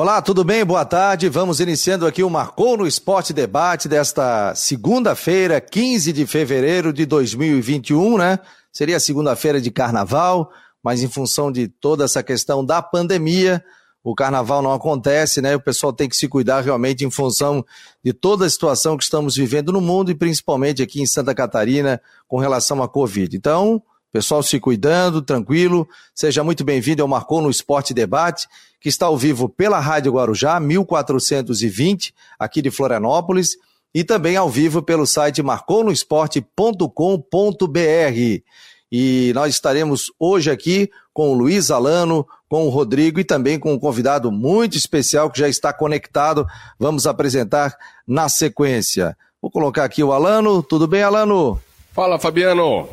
Olá, tudo bem? Boa tarde. Vamos iniciando aqui o Marcou no Esporte Debate desta segunda-feira, 15 de fevereiro de 2021, né? Seria segunda-feira de carnaval, mas em função de toda essa questão da pandemia, o carnaval não acontece, né? O pessoal tem que se cuidar realmente em função de toda a situação que estamos vivendo no mundo e principalmente aqui em Santa Catarina com relação à Covid. Então, pessoal se cuidando, tranquilo. Seja muito bem-vindo ao Marcou no Esporte Debate, que está ao vivo pela Rádio Guarujá, 1420, aqui de Florianópolis, e também ao vivo pelo site marconosport.com.br. E nós estaremos hoje aqui com o Luiz Alano, com o Rodrigo e também com um convidado muito especial que já está conectado. Vamos apresentar na sequência. Vou colocar aqui o Alano. Tudo bem, Alano? Fala, Fabiano.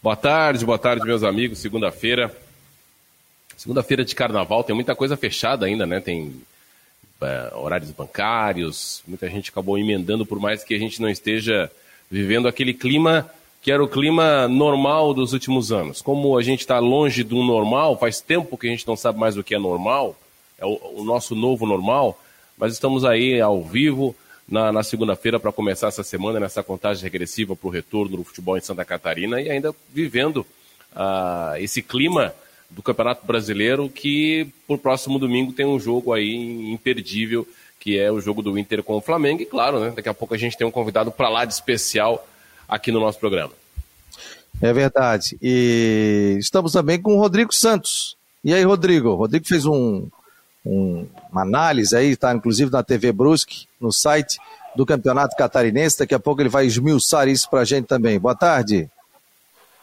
Boa tarde, boa tarde, meus amigos. Segunda-feira. Segunda-feira de carnaval, tem muita coisa fechada ainda, né? Tem é, horários bancários, muita gente acabou emendando, por mais que a gente não esteja vivendo aquele clima que era o clima normal dos últimos anos. Como a gente está longe do normal, faz tempo que a gente não sabe mais o que é normal, é o, o nosso novo normal, mas estamos aí ao vivo na, na segunda-feira para começar essa semana, nessa contagem regressiva para o retorno do futebol em Santa Catarina e ainda vivendo uh, esse clima do Campeonato Brasileiro que por próximo domingo tem um jogo aí imperdível que é o jogo do Inter com o Flamengo e claro, né, daqui a pouco a gente tem um convidado para lá de especial aqui no nosso programa. É verdade. E estamos também com o Rodrigo Santos. E aí, Rodrigo? Rodrigo fez um, um, uma análise aí, está inclusive na TV Brusque, no site do Campeonato Catarinense. Daqui a pouco ele vai esmiuçar isso para a gente também. Boa tarde.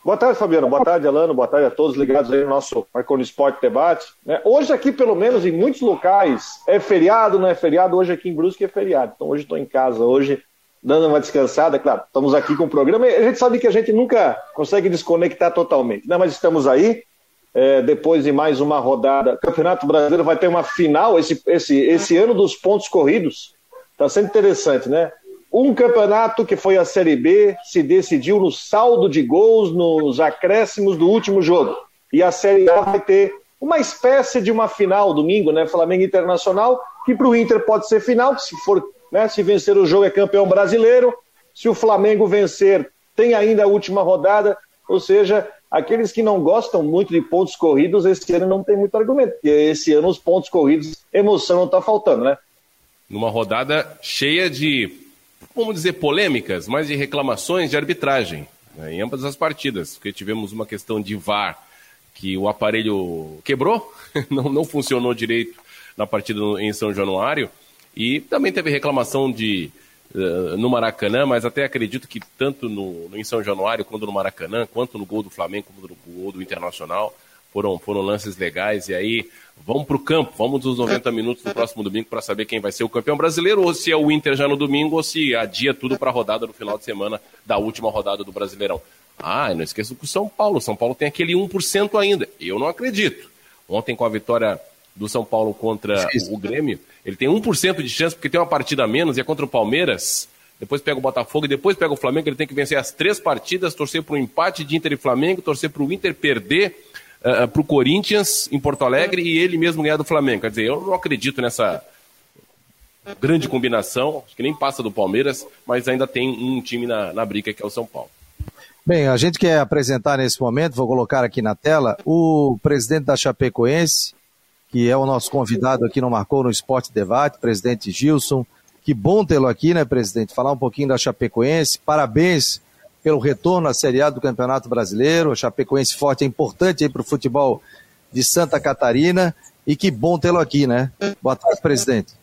Boa tarde, Fabiano. Boa tarde, Alano. Boa tarde a todos ligados aí no nosso Marconi Esporte Debate. Né? Hoje aqui, pelo menos, em muitos locais, é feriado, não é feriado. Hoje aqui em Brusque é feriado. Então hoje estou em casa. Hoje dando uma descansada, claro, estamos aqui com o programa, a gente sabe que a gente nunca consegue desconectar totalmente, né? mas estamos aí, é, depois de mais uma rodada, o Campeonato Brasileiro vai ter uma final, esse, esse, esse ano dos pontos corridos, está sendo interessante, né? Um campeonato que foi a Série B se decidiu no saldo de gols nos acréscimos do último jogo. E a Série A vai ter uma espécie de uma final domingo, né? Flamengo Internacional, que para o Inter pode ser final, se for né? Se vencer o jogo é campeão brasileiro. Se o Flamengo vencer, tem ainda a última rodada. Ou seja, aqueles que não gostam muito de pontos corridos, esse ano não tem muito argumento. Porque esse ano os pontos corridos, emoção não está faltando, né? Numa rodada cheia de, vamos dizer, polêmicas, mas de reclamações de arbitragem né, em ambas as partidas. Porque tivemos uma questão de VAR que o aparelho quebrou, não, não funcionou direito na partida em São Januário. E também teve reclamação de uh, no Maracanã, mas até acredito que tanto no, em São Januário, quanto no Maracanã, quanto no gol do Flamengo, quanto no gol do Internacional, foram, foram lances legais. E aí, vamos para o campo, vamos nos 90 minutos do próximo domingo para saber quem vai ser o campeão brasileiro, ou se é o Inter já no domingo, ou se adia tudo para a rodada no final de semana da última rodada do Brasileirão. Ah, não esqueça o São Paulo. São Paulo tem aquele 1% ainda. Eu não acredito. Ontem, com a vitória do São Paulo contra o Grêmio, ele tem 1% de chance porque tem uma partida a menos e é contra o Palmeiras. Depois pega o Botafogo e depois pega o Flamengo. Ele tem que vencer as três partidas, torcer para o empate de Inter e Flamengo, torcer para o Inter perder uh, eh, eh, para o Corinthians em Porto Alegre e ele mesmo ganhar do Flamengo. Quer dizer, eu não acredito nessa grande combinação. Acho que nem passa do Palmeiras, mas ainda tem um time na, na briga que é o São Paulo. Bem, a gente quer apresentar nesse momento, vou colocar aqui na tela, o presidente da Chapecoense, que é o nosso convidado aqui no Marcou no Esporte Debate, presidente Gilson. Que bom tê-lo aqui, né, presidente? Falar um pouquinho da Chapecoense. Parabéns pelo retorno à Série A do Campeonato Brasileiro. A Chapecoense forte é importante aí para o futebol de Santa Catarina. E que bom tê-lo aqui, né? Boa tarde, presidente.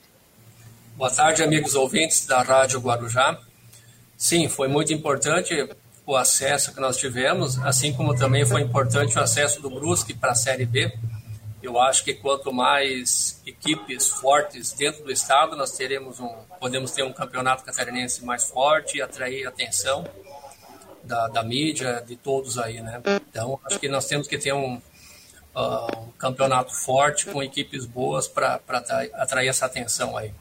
Boa tarde, amigos ouvintes da Rádio Guarujá. Sim, foi muito importante o acesso que nós tivemos, assim como também foi importante o acesso do Brusque para a Série B. Eu acho que quanto mais equipes fortes dentro do estado, nós teremos um, podemos ter um campeonato catarinense mais forte e atrair atenção da, da mídia, de todos aí, né? Então, acho que nós temos que ter um, uh, um campeonato forte com equipes boas para atrair essa atenção aí.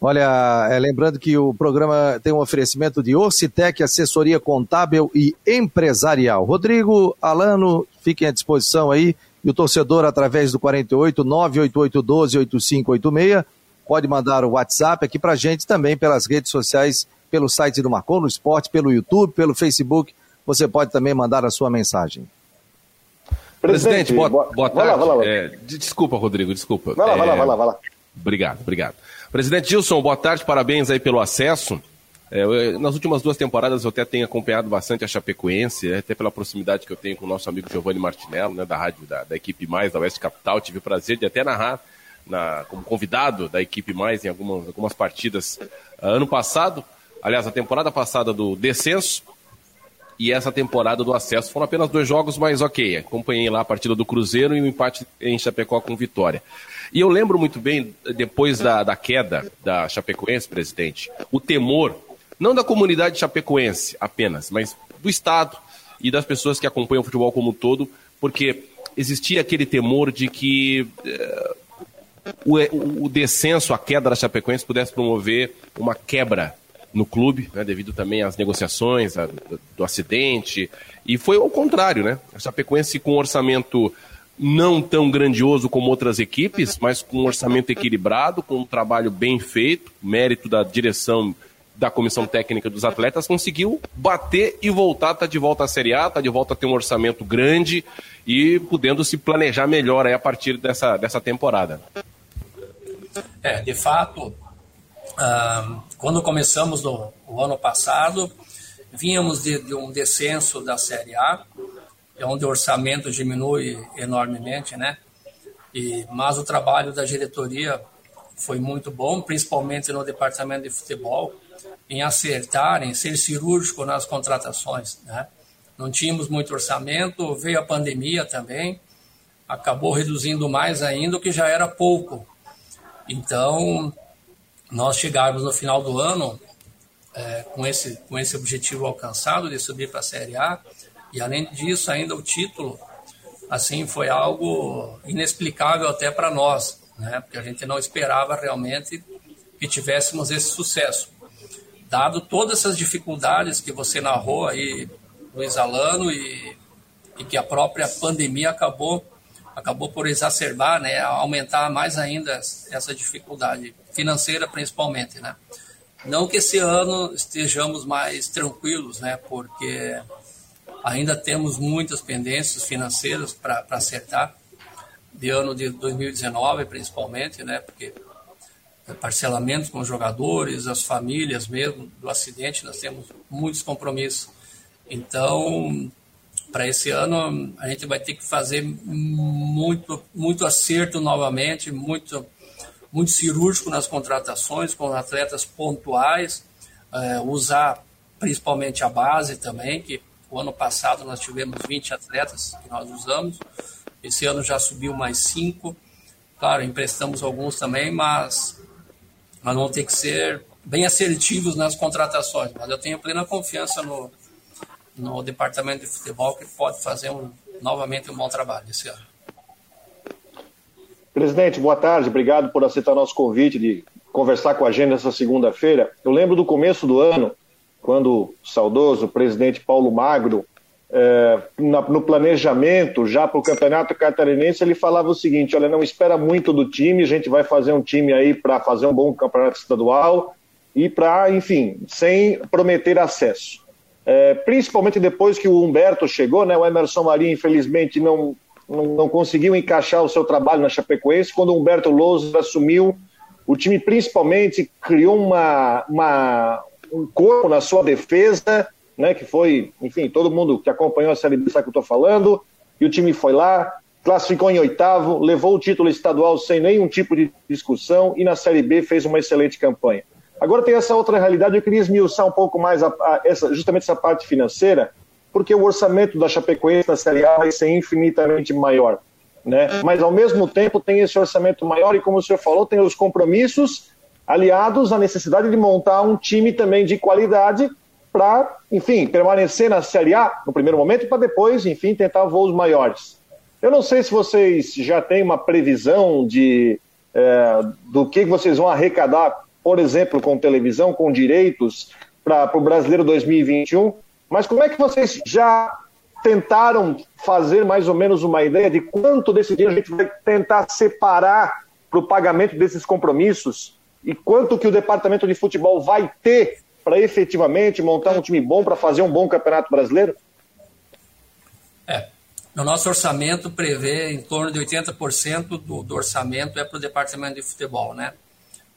Olha, é, lembrando que o programa tem um oferecimento de Orcitec, assessoria contábil e empresarial. Rodrigo, Alano, fiquem à disposição aí E o torcedor, através do 48 988 12 8586, pode mandar o WhatsApp aqui para gente também pelas redes sociais, pelo site do Marcou no Esporte, pelo YouTube, pelo Facebook. Você pode também mandar a sua mensagem. Presidente, boa, boa tarde. Vai lá, vai lá, vai lá. É, desculpa, Rodrigo, desculpa. Vai lá, é... vai lá, vai lá, vai lá. Obrigado, obrigado. Presidente Gilson, boa tarde, parabéns aí pelo acesso. É, eu, nas últimas duas temporadas eu até tenho acompanhado bastante a Chapecoense, até pela proximidade que eu tenho com o nosso amigo Giovanni Martinello, né, da rádio da, da equipe Mais, da Oeste Capital. Tive o prazer de até narrar na, como convidado da equipe Mais em algumas, algumas partidas uh, ano passado. Aliás, a temporada passada do descenso e essa temporada do acesso. Foram apenas dois jogos, mas ok. Acompanhei lá a partida do Cruzeiro e o um empate em Chapecó com vitória. E eu lembro muito bem, depois da, da queda da Chapecoense, presidente, o temor, não da comunidade chapecoense apenas, mas do Estado e das pessoas que acompanham o futebol como um todo, porque existia aquele temor de que eh, o, o descenso, a queda da Chapecoense pudesse promover uma quebra no clube, né, devido também às negociações, a, do, do, acidente. E foi ao contrário, né? A Chapecoense com um orçamento não tão grandioso como outras equipes, mas com um orçamento equilibrado, com um trabalho bem feito, mérito da direção da comissão técnica dos atletas, conseguiu bater e voltar, tá de volta à Série A, tá de volta a ter um orçamento grande e podendo se planejar melhor aí a partir dessa, dessa temporada. É, de fato, quando começamos no, o ano passado, vínhamos de, de, um descenso da Série A, onde o orçamento diminui enormemente, né? E, mas o trabalho da diretoria foi muito bom, principalmente no departamento de futebol, em acertar, em ser cirúrgico nas contratações, né? Não tínhamos muito orçamento, veio a pandemia também, acabou reduzindo mais ainda, o que já era pouco. Então, nós chegarmos no final do ano é, com, esse, com esse objetivo alcançado de subir para a Série A, e além disso, ainda o título, assim, foi algo inexplicável até para nós, né? porque a gente não esperava realmente que tivéssemos esse sucesso. Dado todas essas dificuldades que você narrou aí, Luiz Alano, e, e que a própria pandemia acabou acabou por exacerbar, né, aumentar mais ainda essa dificuldade financeira principalmente, né? Não que esse ano estejamos mais tranquilos, né, porque ainda temos muitas pendências financeiras para acertar de ano de 2019 principalmente, né, porque parcelamentos com os jogadores, as famílias mesmo do acidente, nós temos muitos compromissos. Então, para esse ano a gente vai ter que fazer muito, muito acerto novamente, muito, muito cirúrgico nas contratações, com atletas pontuais, é, usar principalmente a base também, que o ano passado nós tivemos 20 atletas que nós usamos, esse ano já subiu mais 5, claro, emprestamos alguns também, mas nós vamos ter que ser bem assertivos nas contratações, mas eu tenho plena confiança no, no departamento de futebol que pode fazer um, novamente um bom trabalho esse ano. Presidente, boa tarde. Obrigado por aceitar nosso convite de conversar com a gente nessa segunda-feira. Eu lembro do começo do ano, quando o saudoso presidente Paulo Magro, é, no planejamento já para o Campeonato Catarinense, ele falava o seguinte: olha, não espera muito do time, a gente vai fazer um time aí para fazer um bom campeonato estadual e para, enfim, sem prometer acesso é, principalmente depois que o Humberto chegou, né? O Emerson Maria, infelizmente, não, não, não, conseguiu encaixar o seu trabalho na Chapecoense. Quando o Humberto Lousa assumiu, o time principalmente criou uma, uma, um corpo na sua defesa, né? Que foi, enfim, todo mundo que acompanhou a Série B sabe o que eu estou falando. E o time foi lá, classificou em oitavo, levou o título estadual sem nenhum tipo de discussão e na Série B fez uma excelente campanha. Agora tem essa outra realidade, eu queria esmiuçar um pouco mais a, a essa, justamente essa parte financeira, porque o orçamento da Chapecoense na Série A vai ser infinitamente maior. Né? Mas ao mesmo tempo tem esse orçamento maior e, como o senhor falou, tem os compromissos aliados à necessidade de montar um time também de qualidade para, enfim, permanecer na Série A no primeiro momento para depois, enfim, tentar voos maiores. Eu não sei se vocês já têm uma previsão de é, do que vocês vão arrecadar por exemplo, com televisão, com direitos para o Brasileiro 2021. Mas como é que vocês já tentaram fazer mais ou menos uma ideia de quanto desse dinheiro a gente vai tentar separar para o pagamento desses compromissos e quanto que o departamento de futebol vai ter para efetivamente montar um time bom para fazer um bom campeonato brasileiro? É. O nosso orçamento prevê em torno de 80% do, do orçamento é para o departamento de futebol, né?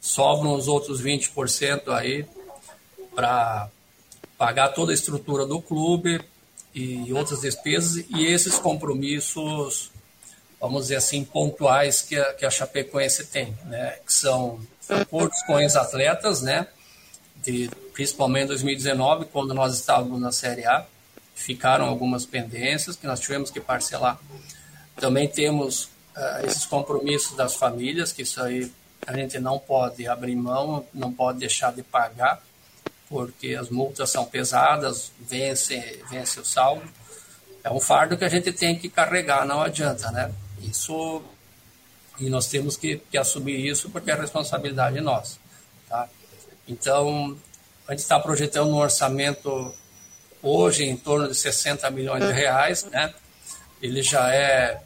Sobram os outros 20% aí para pagar toda a estrutura do clube e outras despesas e esses compromissos, vamos dizer assim, pontuais que a, que a Chapecoense tem, né? Que são acordos com ex-atletas, né? De, principalmente em 2019, quando nós estávamos na Série A, ficaram algumas pendências que nós tivemos que parcelar. Também temos uh, esses compromissos das famílias, que isso aí a gente não pode abrir mão, não pode deixar de pagar, porque as multas são pesadas, vence, vence o saldo. É um fardo que a gente tem que carregar, não adianta, né? Isso e nós temos que, que assumir isso porque é responsabilidade nossa, tá? Então, a gente está projetando um orçamento hoje em torno de 60 milhões de reais, né? Ele já é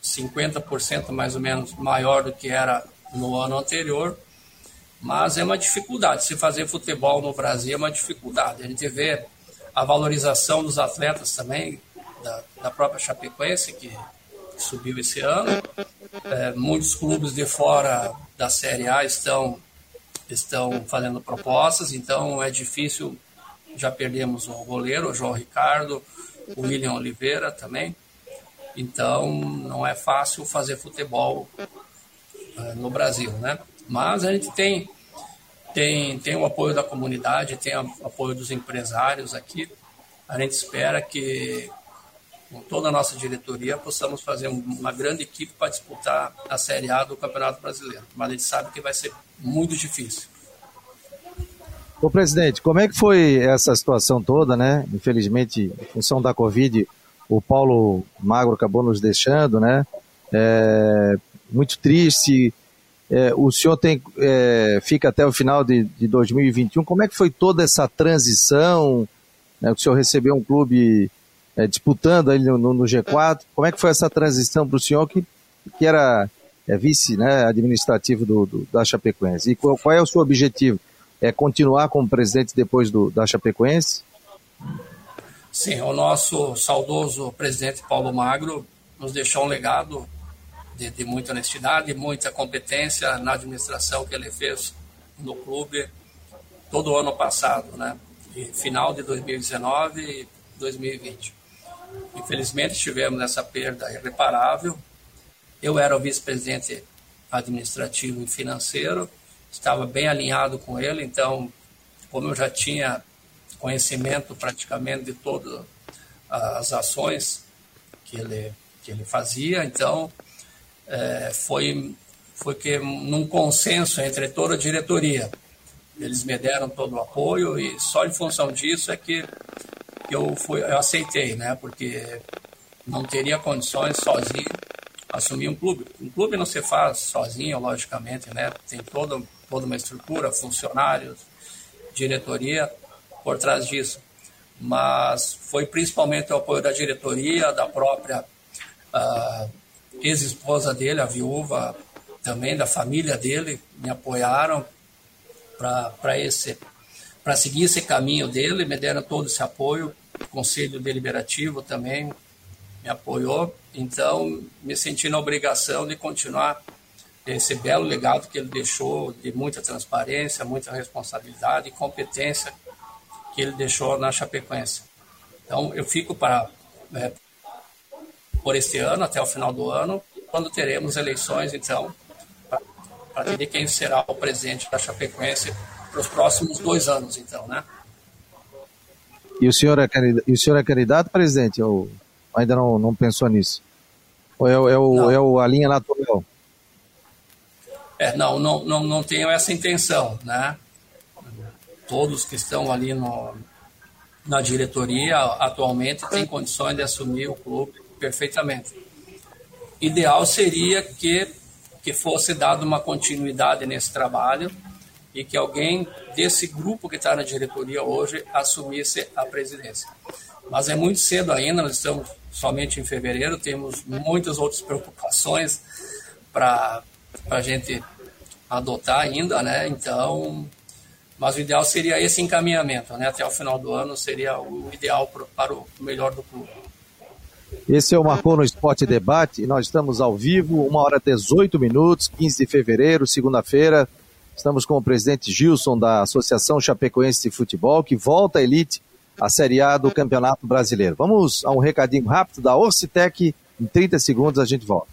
50% mais ou menos maior do que era no ano anterior, mas é uma dificuldade. Se fazer futebol no Brasil é uma dificuldade. A gente vê a valorização dos atletas também, da, da própria Chapecoense, que, subiu esse ano. É, muitos clubes de fora da Série A estão, estão fazendo propostas, então é difícil já perdemos o goleiro, o João Ricardo, o William Oliveira também. Então, não é fácil fazer futebol uh, no Brasil, né? Mas a gente tem, tem, tem o apoio da comunidade, tem o apoio dos empresários aqui. A gente espera que, com toda a nossa diretoria, possamos fazer uma grande equipe para disputar a Série A do Campeonato Brasileiro. Mas a gente sabe que vai ser muito difícil. Ô presidente, como é que foi essa situação toda, né? Infelizmente, em função da Covid, o Paulo Magro acabou nos deixando, né? É, muito triste. É, o senhor tem, é, fica até o final de, de 2021. Como é que foi toda essa transição? Né? O senhor recebeu um clube é, disputando aí no, no, G4. Como é que foi essa transição para o senhor que, que era é, vice né, administrativo do, do, da Chapecoense? E qual, qual é o seu objetivo? é continuar como presidente depois do, da Chapecoense? Sim, o nosso saudoso presidente Paulo Magro nos deixou um legado de, de muita honestidade, muita competência na administração que ele fez no clube todo o ano passado, né? Final de 2019 e 2020. Infelizmente tivemos essa perda irreparável. Eu era o vice-presidente administrativo e financeiro estava bem alinhado com ele, então, como eu já tinha conhecimento praticamente de todas as ações que ele, que ele fazia, então é, foi, foi que num consenso entre toda a diretoria, eles me deram todo o apoio e só em função disso é que eu, fui, eu aceitei, né? Porque não teria condições sozinho assumir um clube. Um clube não se faz sozinho, logicamente, né? Tem todo toda uma estrutura, funcionários, diretoria por trás disso. Mas foi principalmente o apoio da diretoria, da própria uh, ex-esposa dele, a viúva, também da família dele, me apoiaram para esse para seguir esse caminho dele, me deram todo esse apoio, o Conselho Deliberativo também me apoiou, então me senti na obrigação de continuar esse belo legado que ele deixou de muita transparência, muita responsabilidade e competência que ele deixou na Chapecoense. Então, eu fico para é, por este ano, até o final do ano, quando teremos eleições, então, para decidir quem será o presidente da Chapecoense para os próximos dois anos, então, né? E o senhor é candidato, o senhor é candidato presidente? Ou ainda não, não pensou nisso? Ou é, é, o, é o, a linha natural? É, não, não, não, não tenho essa intenção, né? Todos que estão ali no, na diretoria atualmente têm condições de assumir o clube perfeitamente. Ideal seria que, que fosse dada uma continuidade nesse trabalho e que alguém desse grupo que está na diretoria hoje assumisse a presidência. Mas é muito cedo ainda, nós estamos somente em fevereiro, temos muitas outras preocupações para a gente adotar ainda, né? Então, mas o ideal seria esse encaminhamento, né? Até o final do ano seria o ideal pro, para o melhor do clube. Esse é o Marcou no Esporte Debate e nós estamos ao vivo, uma hora 18 minutos, 15 de fevereiro, segunda-feira. Estamos com o presidente Gilson da Associação Chapecoense de Futebol, que volta à elite, a Série A do Campeonato Brasileiro. Vamos a um recadinho rápido da Orcitec, em 30 segundos a gente volta.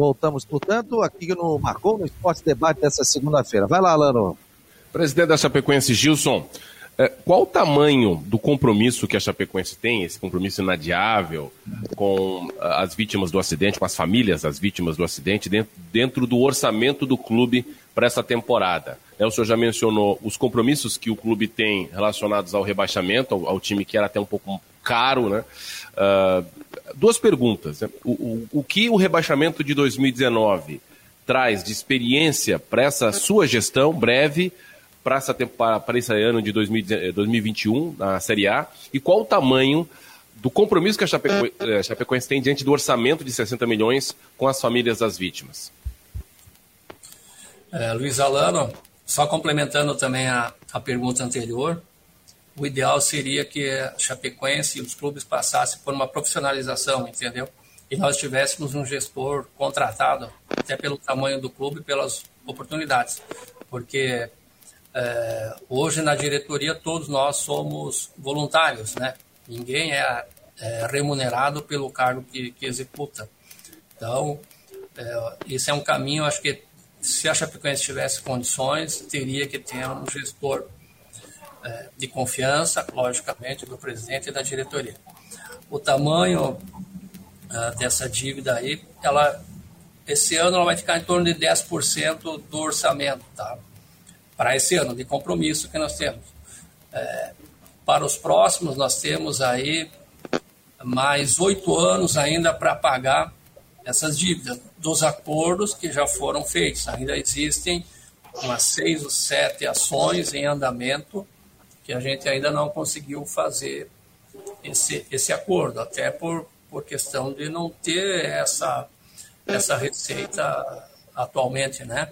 Voltamos, portanto, aqui no Marcou no Esporte Debate dessa segunda-feira. Vai lá, Lano. Presidente da Chapecoense, Gilson, é, qual o tamanho do compromisso que a Chapecoense tem, esse compromisso inadiável com as vítimas do acidente, com as famílias das vítimas do acidente, dentro, do orçamento do clube para essa temporada? É, o senhor já mencionou os compromissos que o clube tem relacionados ao rebaixamento, ao time que era até um pouco caro, né? Duas perguntas. O, o, o que o rebaixamento de 2019 traz de experiência para essa sua gestão breve para esse ano de 2021 na Série A e qual o tamanho do compromisso que a Chapecoense, a Chapecoense tem diante do orçamento de 60 milhões com as famílias das vítimas? É, Luiz Alano, só complementando também a, a pergunta anterior, o ideal seria que a Chapecoense e os clubes passassem por uma profissionalização, entendeu? E nós tivéssemos um gestor contratado, até pelo tamanho do clube e pelas oportunidades. Porque é, hoje na diretoria todos nós somos voluntários, né? Ninguém é, é remunerado pelo cargo que, que executa. Então, é, esse é um caminho, acho que se a Chapecoense tivesse condições, teria que ter um gestor de confiança, logicamente, do presidente e da diretoria. O tamanho uh, dessa dívida aí, ela, esse ano ela vai ficar em torno de 10% do orçamento, tá? Para esse ano, de compromisso que nós temos. É, para os próximos, nós temos aí mais oito anos ainda para pagar essas dívidas dos acordos que já foram feitos. Ainda existem umas seis ou sete ações em andamento que a gente ainda não conseguiu fazer esse, esse acordo, até por, por questão de não ter essa, essa receita atualmente, né?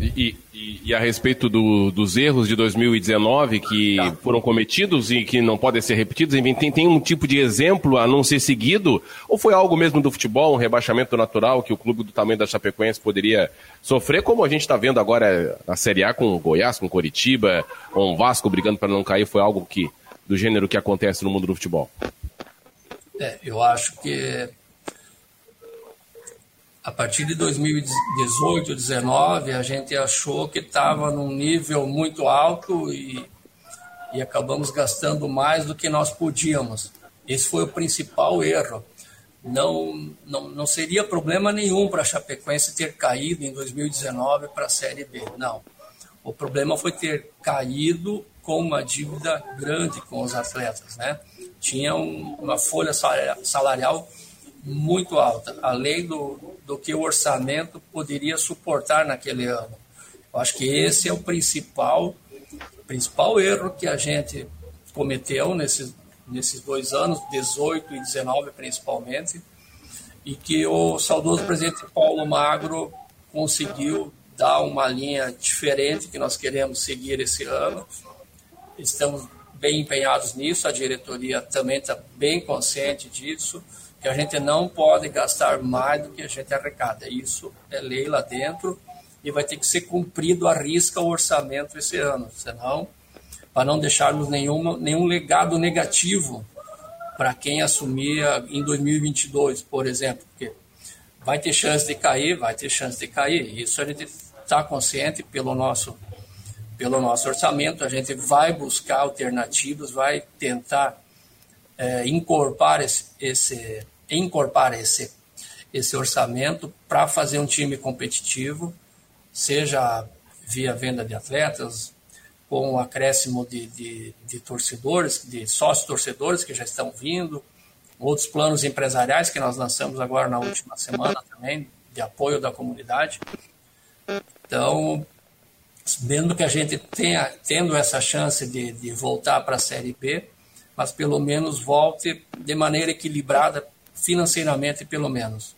E, e, e, a respeito do, dos erros de 2019 que tá. foram cometidos e que não podem ser repetidos, tem, tem um tipo de exemplo a não ser seguido? Ou foi algo mesmo do futebol, um rebaixamento natural que o clube do tamanho da Chapecoense poderia sofrer, como a gente está vendo agora na Série A com o Goiás, com o Coritiba, com o Vasco brigando para não cair? Foi algo que do gênero que acontece no mundo do futebol? É, eu acho que a partir de 2018, 2019, a gente achou que estava num nível muito alto e, e acabamos gastando mais do que nós podíamos. Esse foi o principal erro. Não, não, não seria problema nenhum para a Chapecoense ter caído em 2019 para a Série B. Não. O problema foi ter caído com uma dívida grande com os atletas. Né? Tinha um, uma folha salarial muito alta, além do, do que o orçamento poderia suportar naquele ano. Eu acho que esse é o principal, principal erro que a gente cometeu nesses, nesses dois anos, 18 e 19 principalmente, e que o saudoso presidente Paulo Magro conseguiu dar uma linha diferente que nós queremos seguir esse ano. Estamos bem empenhados nisso, a diretoria também está bem consciente disso que a gente não pode gastar mais do que a gente arrecada. Isso é lei lá dentro e vai ter que ser cumprido a risca o orçamento esse ano, senão, para não deixarmos nenhuma, nenhum legado negativo para quem assumir em 2022, por exemplo, porque vai ter chance de cair, vai ter chance de cair. Isso a gente tá consciente pelo nosso pelo nosso orçamento, a gente vai buscar alternativas, vai tentar é, incorporar esse, esse, incorporar esse, esse orçamento para fazer um time competitivo, seja via venda de atletas, com acréscimo de, de, de torcedores, de sócios torcedores que já estão vindo, outros planos empresariais que nós lançamos agora na última semana também, de apoio da comunidade. Então, mesmo que a gente tenha tendo essa chance de, de voltar para a Série B, mas pelo menos volte de maneira equilibrada financeiramente, pelo menos.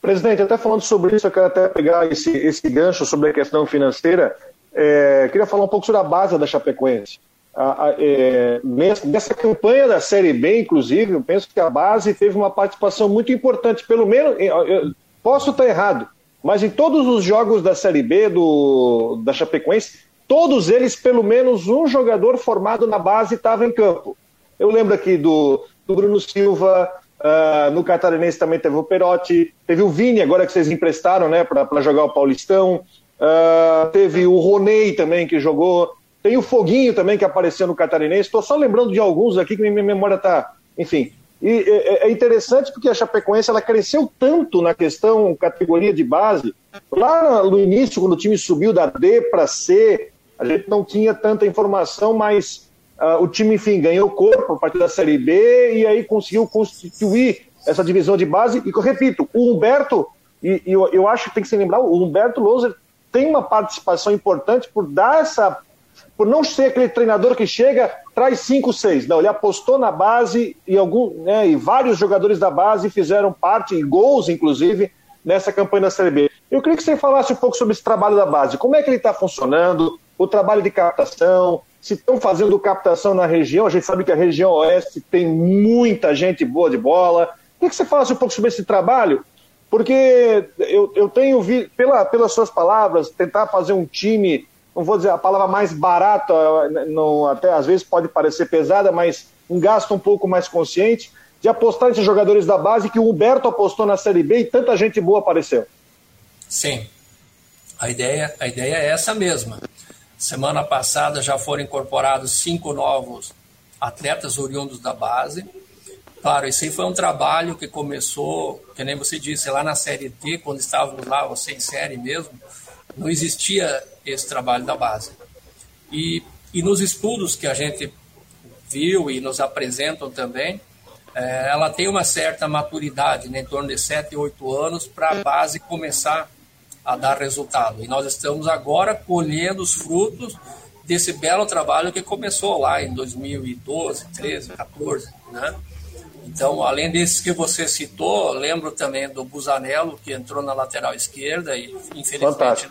Presidente, até falando sobre isso, eu quero até pegar esse, esse gancho sobre a questão financeira. É, queria falar um pouco sobre a base da Chapecoense. A, a, é, nessa campanha da Série B, inclusive, eu penso que a base teve uma participação muito importante, pelo menos, eu, posso estar errado, mas em todos os jogos da Série B do, da Chapecoense, todos eles, pelo menos um jogador formado na base estava em campo. Eu lembro aqui do, do Bruno Silva, uh, no Catarinense também teve o Perotti, teve o Vini, agora que vocês emprestaram né, para jogar o Paulistão, uh, teve o Ronei também que jogou, tem o Foguinho também que apareceu no Catarinense. Estou só lembrando de alguns aqui que minha memória está. Enfim, e é, é interessante porque a Chapecoense ela cresceu tanto na questão categoria de base. Lá no início, quando o time subiu da D para C, a gente não tinha tanta informação, mas uh, o time, enfim, ganhou corpo a partir da Série B e aí conseguiu constituir essa divisão de base. E eu repito, o Humberto, e, e eu, eu acho que tem que se lembrar, o Humberto Loser tem uma participação importante por dar essa por não ser aquele treinador que chega, traz cinco, seis. Não, ele apostou na base e, algum, né, e vários jogadores da base fizeram parte, e gols inclusive, nessa campanha da Série B. Eu queria que você falasse um pouco sobre esse trabalho da base. Como é que ele está funcionando? O trabalho de captação? Se estão fazendo captação na região? A gente sabe que a região oeste tem muita gente boa de bola. Queria que você falasse um pouco sobre esse trabalho, porque eu, eu tenho visto, pela, pelas suas palavras, tentar fazer um time não vou dizer a palavra mais barata, não, até às vezes pode parecer pesada, mas um gasto um pouco mais consciente, de apostar nesses jogadores da base que o Humberto apostou na Série B e tanta gente boa apareceu. Sim, a ideia, a ideia é essa mesma. Semana passada já foram incorporados cinco novos atletas oriundos da base. Claro, esse foi um trabalho que começou, que nem você disse, lá na Série D, quando estávamos lá, você em série mesmo, não existia esse trabalho da base. E, e nos estudos que a gente viu e nos apresentam também, é, ela tem uma certa maturidade, né, em torno de 7, 8 anos, para a base começar a dar resultado. E nós estamos agora colhendo os frutos desse belo trabalho que começou lá em 2012, 13, 14, né? Então, além desses que você citou, lembro também do Busanello, que entrou na lateral esquerda e, infelizmente,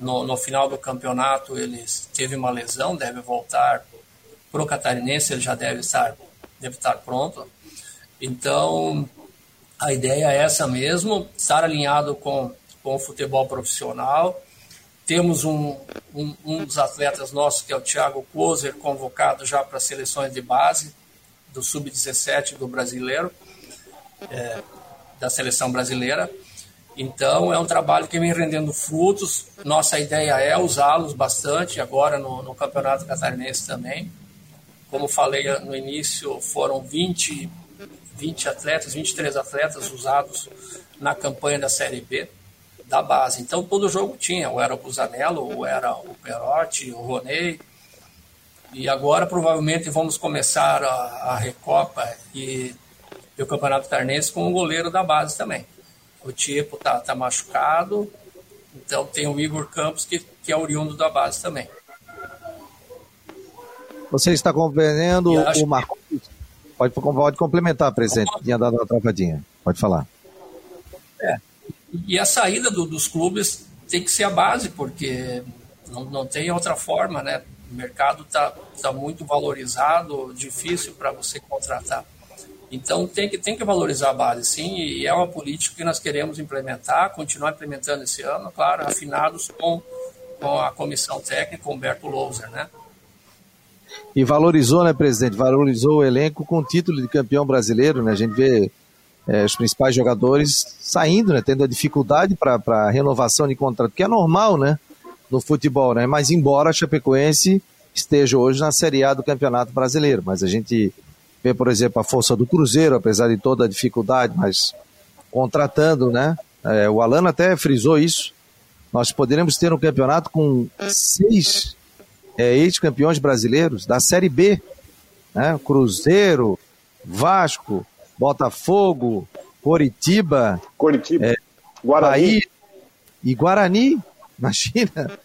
no, no final do campeonato ele teve uma lesão, deve voltar para o catarinense, ele já deve estar, deve estar pronto. Então, a ideia é essa mesmo, estar alinhado com, com o futebol profissional. Temos um, um, um dos atletas nossos, que é o Thiago Closer, convocado já para seleções de base do Sub-17 do brasileiro, é, da seleção brasileira. Então, é um trabalho que vem rendendo frutos. Nossa ideia é usá-los bastante agora no, no, Campeonato Catarinense também. Como falei no início, foram 20, 20 atletas, 23 atletas usados na campanha da Série B da base. Então, todo jogo tinha, ou era o Busanello, ou era o Perotti, o Roney. E agora, provavelmente, vamos começar a, a Recopa e, e o Campeonato Catarinense com o goleiro da base também. O Tipo tá, tá machucado. Então tem o Igor Campos, que, que é oriundo da base também. Você está compreendendo o Marcos? Pode, pode complementar, presidente. Tinha dado uma travadinha. Pode falar. É. E a saída do, dos clubes tem que ser a base, porque não, não tem outra forma, né? O mercado está tá muito valorizado, difícil para você contratar. Então tem que, tem que valorizar a base, sim, e é uma política que nós queremos implementar, continuar implementando esse ano, claro, afinados com, com a comissão técnica Humberto Louser, né? E valorizou, né, presidente? Valorizou o elenco com o título de campeão brasileiro, né? A gente vê é, os principais jogadores saindo, né, tendo a dificuldade para renovação de contrato, que é normal, né, no futebol, né, mas embora a Chapecoense esteja hoje na Série A do Campeonato Brasileiro, mas a gente vê, por exemplo, a força do Cruzeiro, apesar de toda a dificuldade, mas contratando, né, é, o Alano até frisou isso, nós poderemos ter um campeonato com seis é, ex-campeões brasileiros da Série B, né, Cruzeiro, Vasco, Botafogo, Coritiba, Coritiba, é, Guarani. Bahia e Guarani, imagina,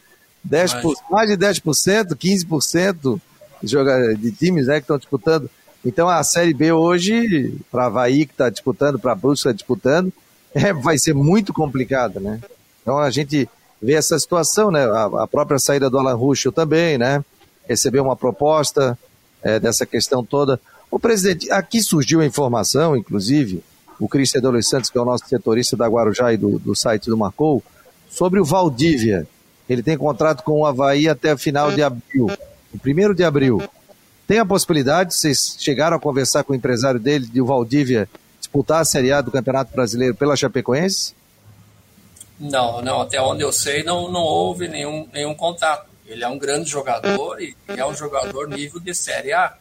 10%, mais de 10%, 15% de, de times né, que estão disputando. Então a Série B hoje, para Havaí que está disputando, para Brusque que está disputando, é, vai ser muito complicada, né? Então a gente vê essa situação, né? A, a própria saída do Alan Ruschel também, né? Recebeu uma proposta é, dessa questão toda. O presidente, aqui surgiu a informação, inclusive, o Cristian Adolis Santos, que é o nosso setorista da Guarujá e do, do site do Marcou, sobre o Valdívia. Ele tem contrato com o Havaí até final de abril, o primeiro de abril. Tem a possibilidade, vocês chegaram a conversar com o empresário dele, de o Valdívia disputar a Série A do Campeonato Brasileiro pela Chapecoense? Não, não, até onde eu sei não, não houve nenhum, nenhum contato. Ele é um grande jogador e é um jogador nível de Série A.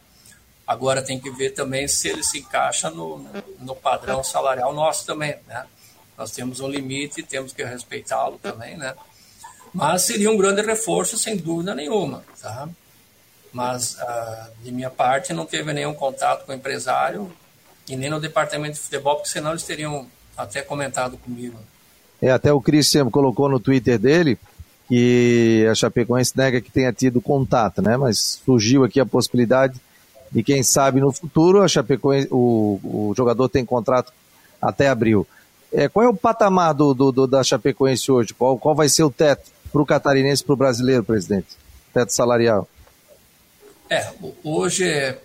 Agora tem que ver também se ele se encaixa no, no padrão salarial nosso também, né? Nós temos um limite, temos que respeitá-lo também, né? Mas seria um grande reforço, sem dúvida nenhuma, tá? Mas, ah, de minha parte, não teve nenhum contato com o empresário e nem no departamento de futebol, porque senão eles teriam até comentado comigo. É, até o Christian colocou no Twitter dele que a Chapecoense nega que tenha tido contato, né? Mas surgiu aqui a possibilidade e quem sabe no futuro a Chapecoense, o, o jogador tem contrato até abril. É, qual é o patamar do, do, do da Chapecoense hoje? Qual, qual vai ser o teto para o catarinense e para o brasileiro, presidente? Teto salarial. É, hoje,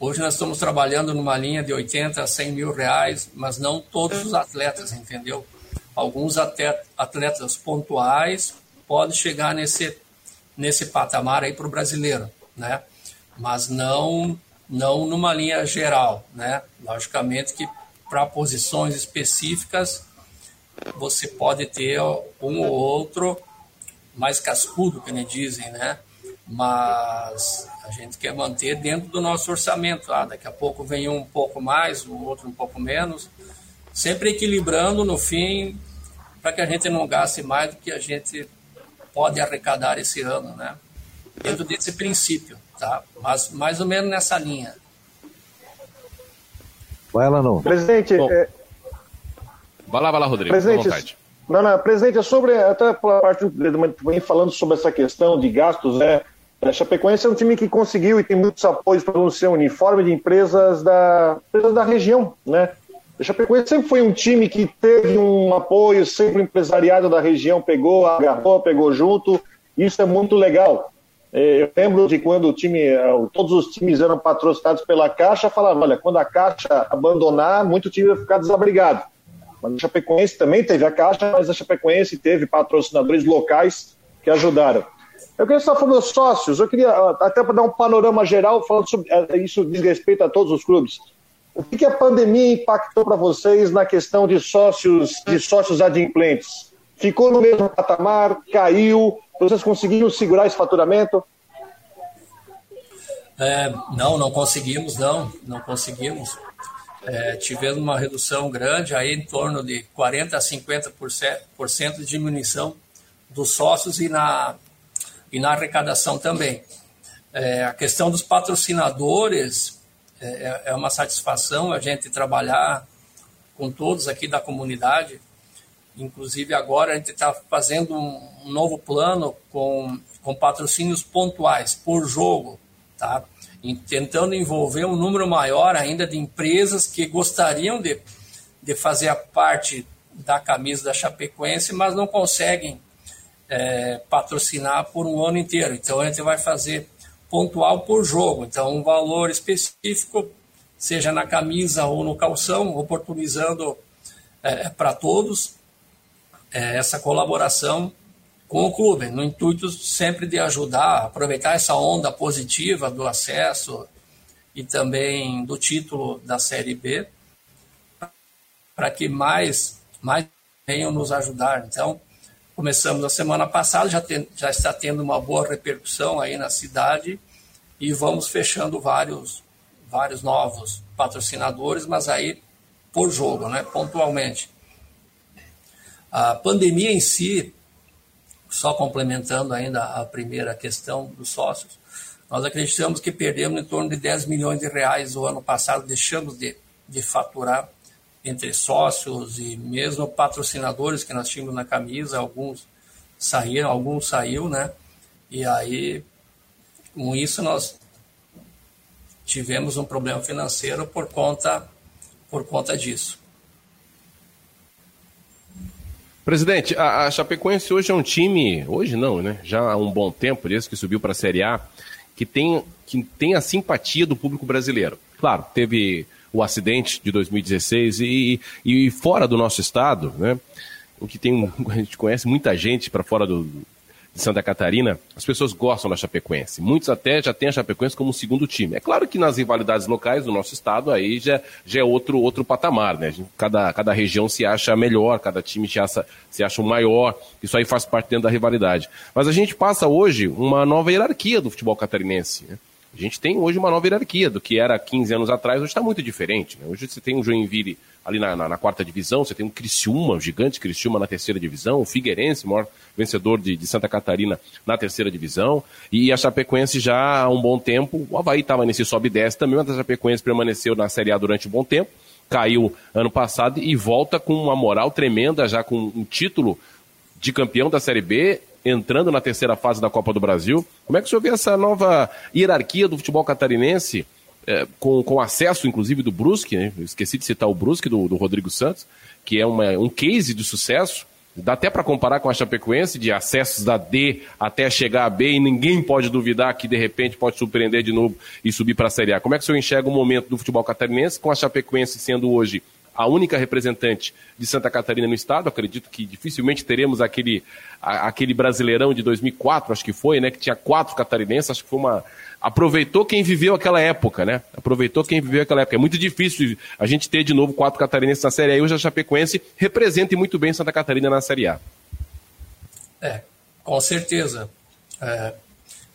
hoje nós estamos trabalhando numa linha de 80 a 100 mil reais, mas não todos os atletas, entendeu? Alguns atletas pontuais podem chegar nesse, nesse patamar aí para o brasileiro, né? Mas não não numa linha geral, né? Logicamente que para posições específicas você pode ter um ou outro mais cascudo, que nem dizem, né? Mas a gente quer manter dentro do nosso orçamento. Ah, daqui a pouco vem um pouco mais, o outro um pouco menos, sempre equilibrando no fim para que a gente não gaste mais do que a gente pode arrecadar esse ano, né? Dentro desse princípio tá? Mas mais ou menos nessa linha. Vai lá, não. Presidente. Bom, é... Vai lá, vai lá, Rodrigo. Presidente, não, não, presidente, é sobre, até pela parte vem falando sobre essa questão de gastos, né? A Chapecoense é um time que conseguiu e tem muitos apoios para não ser uniforme de empresas da, empresas da região, né? A Chapecoense sempre foi um time que teve um apoio, sempre o empresariado da região pegou, agarrou, pegou junto. Isso é muito legal. É, eu lembro de quando o time, é, todos os times eram patrocinados pela Caixa, falava, olha, quando a Caixa abandonar, muito time vai ficar desabrigado. Mas a Chapecoense também teve a Caixa, mas a Chapecoense teve patrocinadores locais que ajudaram. Eu queria só falar dos sócios, eu queria, até para dar um panorama geral, falando sobre é, isso diz respeito a todos os clubes. O que, que a pandemia impactou para vocês na questão de sócios, de sócios adimplentes? Ficou no mesmo patamar, caiu, vocês conseguiram segurar esse faturamento? É, não, não conseguimos, não, não conseguimos. É, tivemos uma redução grande, aí em torno de 40% a 50% de diminuição dos sócios e na, e na arrecadação também. É, a questão dos patrocinadores é, é uma satisfação a gente trabalhar com todos aqui da comunidade Inclusive, agora a gente está fazendo um, novo plano com, com patrocínios pontuais por jogo, tá? E tentando envolver um número maior ainda de empresas que gostariam de, de fazer a parte da camisa da Chapecoense, mas não conseguem é, patrocinar por um ano inteiro. Então, a gente vai fazer pontual por jogo. Então, um valor específico, seja na camisa ou no calção, oportunizando é, para todos é, essa colaboração com o clube, no intuito sempre de ajudar, aproveitar essa onda positiva do acesso e também do título da Série B, para que mais, mais venham nos ajudar. Então, começamos a semana passada, já, tem, já está tendo uma boa repercussão aí na cidade e vamos fechando vários, vários novos patrocinadores, mas aí por jogo, né, pontualmente. A pandemia em si, só complementando ainda a primeira questão dos sócios, nós acreditamos que perdemos em torno de 10 milhões de reais o ano passado, deixamos de, de faturar entre sócios e mesmo patrocinadores que nós tínhamos na camisa, alguns saíram, alguns saiu, né? E aí, com isso, nós tivemos um problema financeiro por conta, por conta disso. Presidente, a, a Chapecoense hoje é um time, hoje não, né? Já há um bom tempo, desde que subiu para a Série A, que tem, que tem a simpatia do público brasileiro. Claro, teve o acidente de 2016 e, e fora do nosso estado, né? O que tem, a gente conhece muita gente para fora do, de Santa Catarina, as pessoas gostam da Chapecoense. Muitos até já têm a Chapecoense como segundo time. É claro que nas rivalidades locais do nosso estado aí já, já é outro, outro patamar, né? Cada, cada região se acha melhor, cada time se acha, se acha maior. Isso aí faz parte dentro da rivalidade. Mas a gente passa hoje uma nova hierarquia do futebol catarinense. Né? A gente tem hoje uma nova hierarquia do que era 15 anos atrás, hoje está muito diferente. Né? Hoje você tem um Joinville ali na, na, na, quarta divisão, você tem um Criciúma, um gigante Criciúma na terceira divisão, o Figueirense, maior vencedor de, de Santa Catarina na terceira divisão, e a Chapecoense já há um bom tempo, o Havaí estava nesse sobe e desce também, mas a Chapecoense permaneceu na Série A durante um bom tempo, caiu ano passado e volta com uma moral tremenda, já com um título de campeão da Série B entrando na terceira fase da Copa do Brasil. Como é que o senhor vê essa nova hierarquia do futebol catarinense, é, com, com acesso, inclusive, do Brusque, né? esqueci de citar o Brusque, do, do Rodrigo Santos, que é uma, um case de sucesso, Dá até para comparar com a Chapecoense, de acessos da D até chegar a B, e ninguém pode duvidar que de repente pode surpreender de novo e subir para a Série A. Como é que o senhor enxerga o momento do futebol catarinense, com a Chapecoense sendo hoje a única representante de Santa Catarina no estado. Acredito que dificilmente teremos aquele, a, aquele brasileirão de 2004, acho que foi, né? Que tinha quatro catarinenses. Acho que foi uma. Aproveitou quem viveu aquela época, né? Aproveitou quem viveu aquela época. É muito difícil a gente ter de novo quatro catarinenses na Série A. E hoje a Chapecoense representa muito bem Santa Catarina na Série A. É, com certeza. É,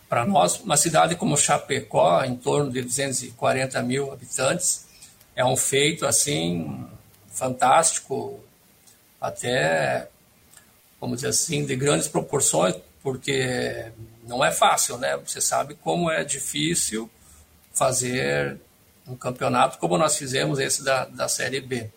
Para nós, uma cidade como Chapecó, em torno de 240 mil habitantes, é um feito assim fantástico, até vamos dizer assim, de grandes proporções, porque não é fácil, né? Você sabe como é difícil fazer um campeonato como nós fizemos esse da, da Série B.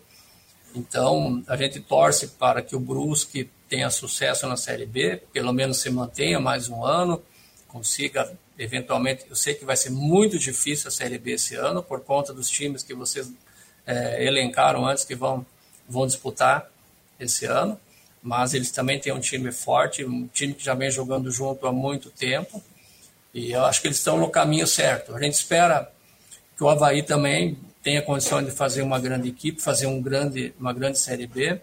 Então, a gente torce para que o Brusque tenha sucesso na Série B, pelo menos se mantenha mais um ano, consiga eventualmente, eu sei que vai ser muito difícil a Série B esse ano, por conta dos times que vocês é, elencaram antes que vão, vão disputar esse ano, mas eles também têm um time forte, um time que já vem jogando junto há muito tempo, e eu acho que eles estão no caminho certo. A gente espera que o Havaí também tenha condições de fazer uma grande equipe, fazer um grande, uma grande Série B,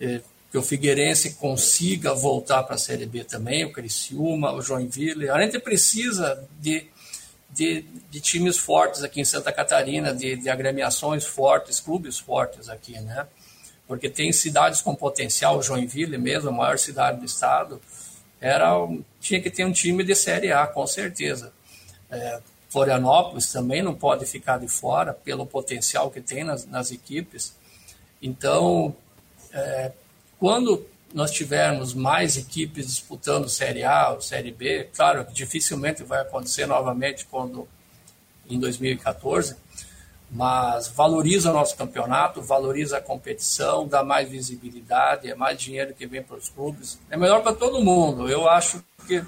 é, que o Figueirense consiga voltar para a Série B também, o Criciúma, o Joinville. A gente precisa de, de, de times fortes aqui em Santa Catarina, de, de agremiações fortes, clubes fortes aqui, né? Porque tem cidades com potencial, Joinville mesmo, a maior cidade do estado, era tinha que ter um time de Série A, com certeza. É, Florianópolis também não pode ficar de fora pelo potencial que tem nas, nas equipes. Então, é, quando nós tivermos mais equipes disputando Série A ou Série B, claro que dificilmente vai acontecer novamente quando em 2014, mas valoriza o nosso campeonato, valoriza a competição, dá mais visibilidade, é mais dinheiro que vem para os clubes. É melhor para todo mundo. Eu acho que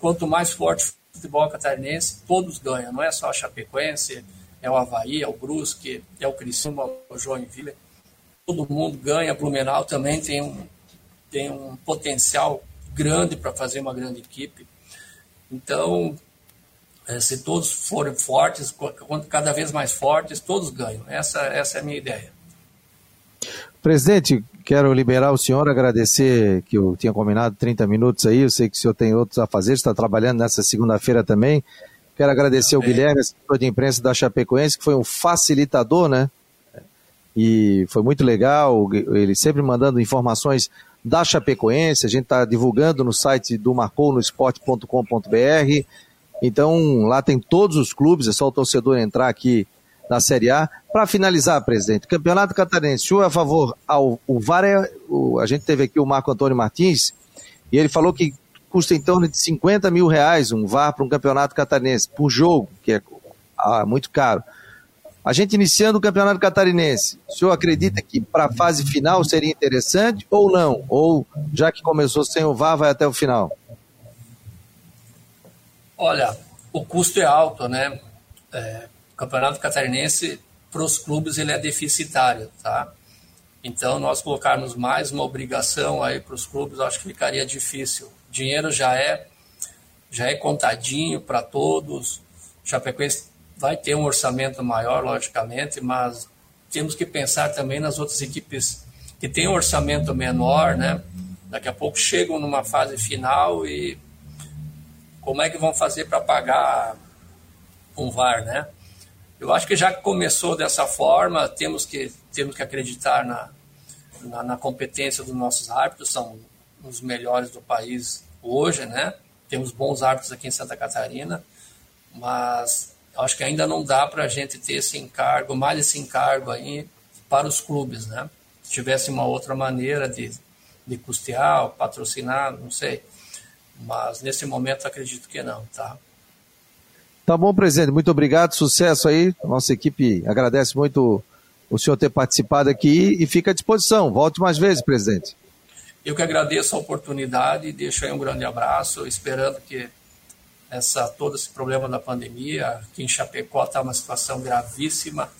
quanto mais forte o futebol catarinense, todos ganham. Não é só a Chapecoense, é o Havaí, é o Brusque, é o Criciúma, o Joinville todo mundo ganha. Blumenau também tem um, tem um potencial grande para fazer uma grande equipe. Então, é, se todos forem fortes, cada vez mais fortes, todos ganham. Essa, essa é a minha ideia. Presidente, quero liberar o senhor, agradecer que eu tinha combinado 30 minutos aí, eu sei que o senhor tem outros a fazer, está trabalhando nessa segunda-feira também. Quero agradecer ao Guilherme, assessor de imprensa da Chapecoense, que foi um facilitador, né? E foi muito legal, ele sempre mandando informações da Chapecoense, a gente está divulgando no site do marcounosport.com.br, então lá tem todos os clubes, é só o torcedor entrar aqui na Série A. Para finalizar, presidente, Campeonato Catarinense, o é a favor ao o VAR, é, o, a gente teve aqui o Marco Antônio Martins, e ele falou que custa em torno de 50 mil reais um VAR para um campeonato catarinense, por jogo, que é ah, muito caro. A gente iniciando o Campeonato Catarinense, o senhor acredita que para a fase final seria interessante ou não? Ou já que começou sem o VAR, vai até o final? Olha, o custo é alto, né? É, o Campeonato Catarinense, para os clubes, ele é deficitário, tá? Então, nós colocarmos mais uma obrigação aí para os clubes, acho que ficaria difícil. Dinheiro já é já é contadinho para todos. Chapecoense vai ter um orçamento maior, logicamente, mas temos que pensar também nas outras equipes que têm um orçamento menor, né? Daqui a pouco chegam numa fase final e como é que vão fazer para pagar um VAR, né? Eu acho que já começou dessa forma, temos que, temos que acreditar na, na, na competência dos nossos árbitros, são os melhores do país hoje, né? Temos bons árbitros aqui em Santa Catarina, mas acho que ainda não dá para a gente ter esse encargo, mais esse encargo aí para os clubes, né? Se tivesse uma outra maneira de, de custear, patrocinar, não sei. Mas nesse momento acredito que não, tá? Tá bom, presidente. Muito obrigado. Sucesso aí. Nossa equipe agradece muito o senhor ter participado aqui e fica à disposição. Volte mais vezes, presidente. Eu que agradeço a oportunidade e deixo aí um grande abraço, esperando que essa, todo esse problema da pandemia, aqui em Chapecó está uma situação gravíssima,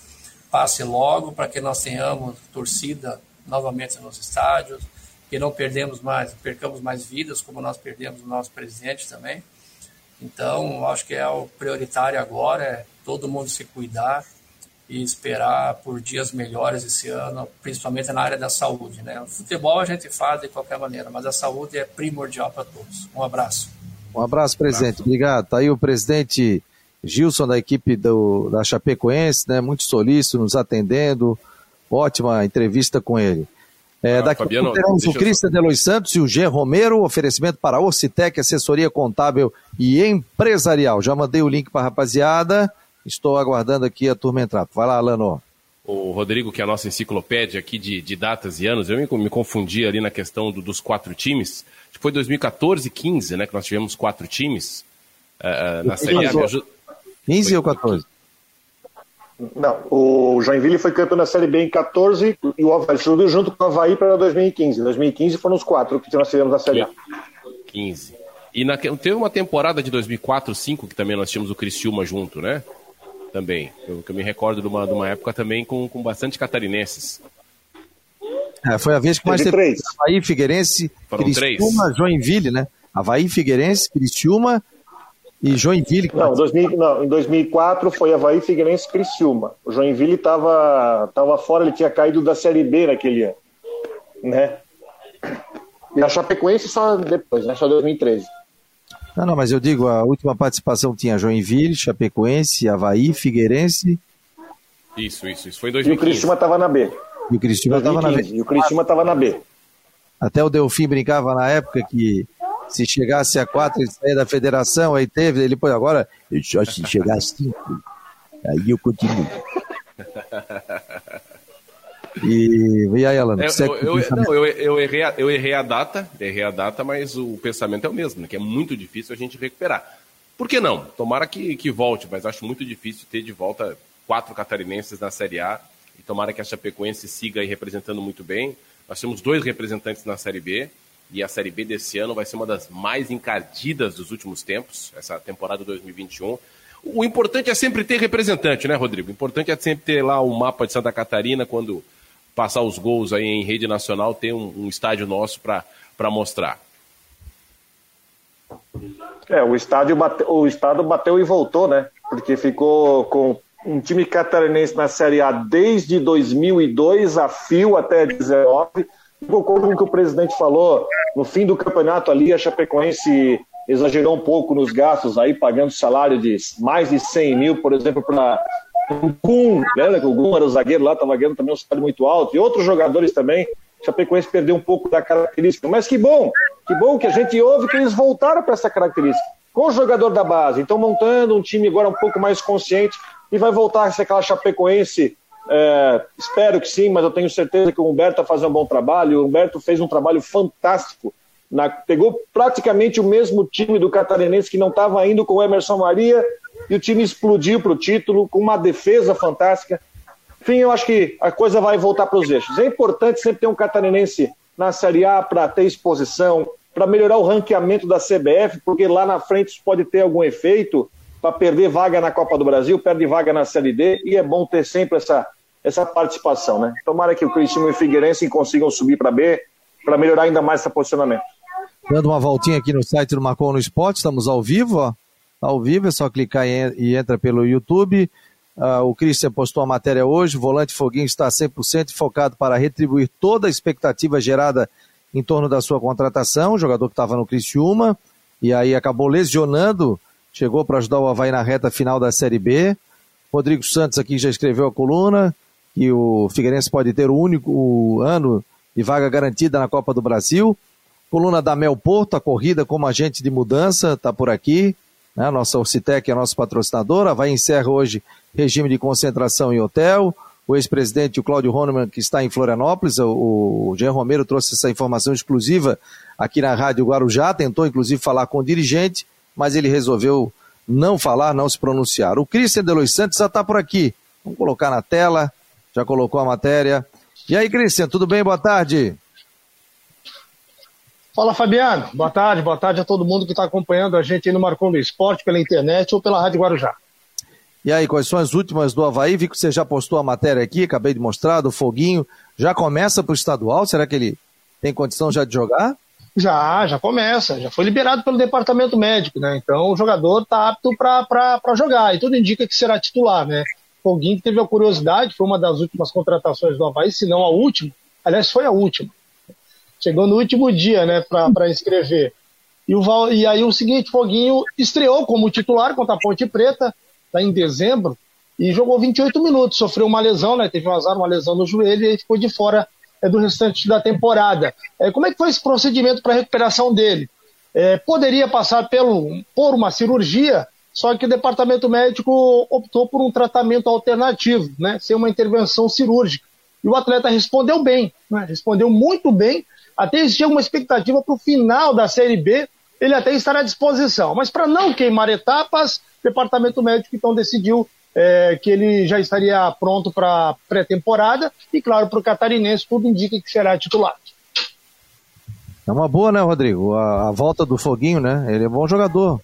passe logo para que nós tenhamos torcida novamente nos estádios, que não perdemos mais, percamos mais vidas, como nós perdemos o nosso presidente também. Então, acho que é o prioritário agora, é todo mundo se cuidar e esperar por dias melhores esse ano, principalmente na área da saúde. Né? O futebol a gente faz de qualquer maneira, mas a saúde é primordial para todos. Um abraço. Um abraço, presidente. Obrigado. Tá aí o presidente Gilson da equipe do, da Chapecoense, né? Muito solícito, nos atendendo. Ótima entrevista com ele. É, ah, daqui pouco teremos o Cristian eu... Delois Santos e o G. Romero, oferecimento para a Ocitec, assessoria contábil e empresarial. Já mandei o link para a rapaziada, estou aguardando aqui a turma entrar. Vai lá, Alano. O Rodrigo, que é a nossa enciclopédia aqui de, de datas e anos, eu me, me confundi ali na questão do, dos quatro times foi 2014 e 15, né? Que nós tivemos quatro times uh, na Série A. 15 foi... ou 14? Não, o Joinville foi campeão da Série B em 14 e o Havaí subiu junto com o Havaí para 2015. 2015 foram os quatro que nós tivemos na Série A. 15. E na, teve uma temporada de 2004, 2005 que também nós tínhamos o Criciúma junto, né? Também. Eu, eu me recordo de uma, de uma época também com, com bastante catarinenses. É, foi a vez que mais teve, três. Havaí, Figueirense, Foram Criciúma, três. Joinville, né? Havaí, Figueirense, Criciúma e Joinville. Não, 2000, não, em 2004 foi Havaí, Figueirense, Criciúma. O Joinville estava tava fora, ele tinha caído da Série B naquele ano, né? E a Chapecoense só depois, né? Só 2013. Não, não, mas eu digo, a última participação tinha Joinville, Chapecoense, Havaí, Figueirense. Isso, isso, isso foi em 2015. E o Criciúma estava na B. E o Cristiúma estava na B. E o Cristiúma estava na B. Até o Delfim brincava na época que se chegasse a quatro e sair da federação, aí teve, ele depois agora, só se chegar a cinco, aí eu continuo. E, e aí, Alan? É, eu, eu, não, eu, eu, errei a, eu errei a data, errei a data, mas o pensamento é o mesmo, né, que é muito difícil a gente recuperar. Por que não? Tomara que, que volte, mas acho muito difícil ter de volta quatro catarinenses na Série A e tomara que a Chapecoense siga aí representando muito bem. Nós temos dois representantes na Série B, e a Série B desse ano vai ser uma das mais encardidas dos últimos tempos, essa temporada 2021. O importante é sempre ter representante, né, Rodrigo? O importante é sempre ter lá o mapa de Santa Catarina, quando passar os gols aí em rede nacional, ter um, um estádio nosso para mostrar. É, o estádio bate, o estado bateu e voltou, né? Porque ficou com um time catarinense na Série A desde 2002 a fio até 19. Concordo com o que o presidente falou, no fim do campeonato ali, a Chapecoense exagerou um pouco nos gastos aí, pagando salário de mais de 100 mil, por exemplo, para O Gum, lembra que o Gum era o zagueiro lá, estava ganhando também um salário muito alto, e outros jogadores também. Chapecoense perdeu um pouco da característica, mas que bom, que bom que a gente ouve que eles voltaram para essa característica. Com o jogador da base, então montando um time agora um pouco mais consciente e vai voltar a ser aquela Chapecoense é, espero que sim, mas eu tenho certeza que o Humberto vai fazer um bom trabalho. O Humberto fez um trabalho fantástico. Na, pegou praticamente o mesmo time do Catarinense que não estava indo com o Emerson Maria e o time explodiu para o título com uma defesa fantástica. Enfim, eu acho que a coisa vai voltar para os eixos. É importante sempre ter um catarinense na Série A para ter exposição, para melhorar o ranqueamento da CBF, porque lá na frente isso pode ter algum efeito para perder vaga na Copa do Brasil, perde vaga na Série D, e é bom ter sempre essa, essa participação, né? Tomara que o Cristiano e o Figueirense consigam subir para B, para melhorar ainda mais esse posicionamento. Dando uma voltinha aqui no site do Marcon no Esporte, estamos ao vivo, ó. Ao vivo, é só clicar e entra pelo YouTube. Uh, o Christian postou a matéria hoje. O volante Foguinho está 100% focado para retribuir toda a expectativa gerada em torno da sua contratação. O jogador que estava no Criciúma e aí acabou lesionando, chegou para ajudar o Havaí na reta final da Série B. Rodrigo Santos aqui já escreveu a coluna que o Figueirense pode ter o único ano de vaga garantida na Copa do Brasil. Coluna da Mel Porto, a corrida como agente de mudança, está por aqui. Né? Nossa Orcitec é a nossa patrocinadora. Vai encerra hoje regime de concentração em hotel. O ex-presidente, o Cláudio Honeman, que está em Florianópolis, o, o Jean Romero trouxe essa informação exclusiva aqui na Rádio Guarujá, tentou inclusive falar com o dirigente, mas ele resolveu não falar, não se pronunciar. O Cristian Delois Santos já está por aqui. Vamos colocar na tela já colocou a matéria. E aí, Cristian, tudo bem? Boa tarde. Fala, Fabiano. Boa tarde, boa tarde a todo mundo que está acompanhando a gente aí no Marcon do Esporte, pela internet ou pela Rádio Guarujá. E aí, quais são as últimas do Havaí? Vi que você já postou a matéria aqui, acabei de mostrar, do Foguinho. Já começa para o estadual? Será que ele tem condição já de jogar? Já, já começa. Já foi liberado pelo departamento médico, né? Então o jogador está apto para jogar. E tudo indica que será titular, né? Foguinho teve a curiosidade, foi uma das últimas contratações do Havaí, se não a última. Aliás, foi a última. Chegou no último dia, né, para inscrever. E, o, e aí o seguinte, Foguinho estreou como titular contra a Ponte Preta, tá em dezembro, e jogou 28 minutos, sofreu uma lesão, né, teve um azar, uma lesão no joelho, e ficou de fora é, do restante da temporada. É, como é que foi esse procedimento para a recuperação dele? É, poderia passar pelo, por uma cirurgia, só que o departamento médico optou por um tratamento alternativo, né, sem uma intervenção cirúrgica. E o atleta respondeu bem, né, respondeu muito bem, até existia uma expectativa para o final da Série B, ele até estará à disposição. Mas para não queimar etapas, o departamento médico então decidiu é, que ele já estaria pronto para pré-temporada e, claro, para o catarinense, tudo indica que será titular. É uma boa, né, Rodrigo? A, a volta do Foguinho, né? Ele é bom jogador.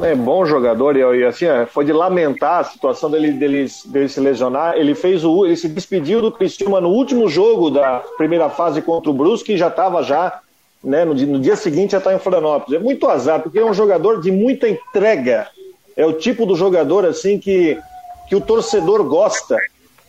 É bom jogador e, assim, é, foi de lamentar a situação dele, dele, dele se lesionar. Ele fez o, ele se despediu do Cristiúma no último jogo da primeira fase contra o Brusque e já estava já, né, no, no, dia seguinte já está em Florianópolis. É muito azar porque é um jogador de muita entrega. É o tipo do jogador assim que, que o torcedor gosta,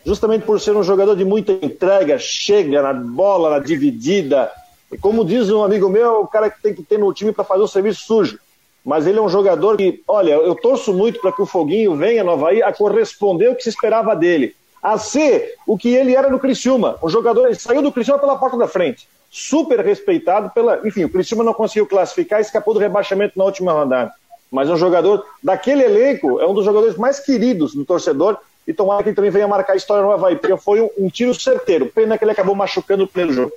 justamente por ser um jogador de muita entrega, chega na bola, na dividida. E como diz um amigo meu, o cara que tem que ter no time para fazer o serviço sujo mas ele é um jogador que, olha, eu torço muito para que o Foguinho venha no Havaí a corresponder o que se esperava dele, a ser o que ele era no Criciúma. O jogador ele saiu do Criciúma pela porta da frente, super respeitado pela. Enfim, o Criciúma não conseguiu classificar e escapou do rebaixamento na última rodada. Mas é um jogador daquele elenco, é um dos jogadores mais queridos do torcedor. E tomara que ele também venha marcar a história no Havaí, porque foi um, um tiro certeiro. Pena que ele acabou machucando no primeiro jogo.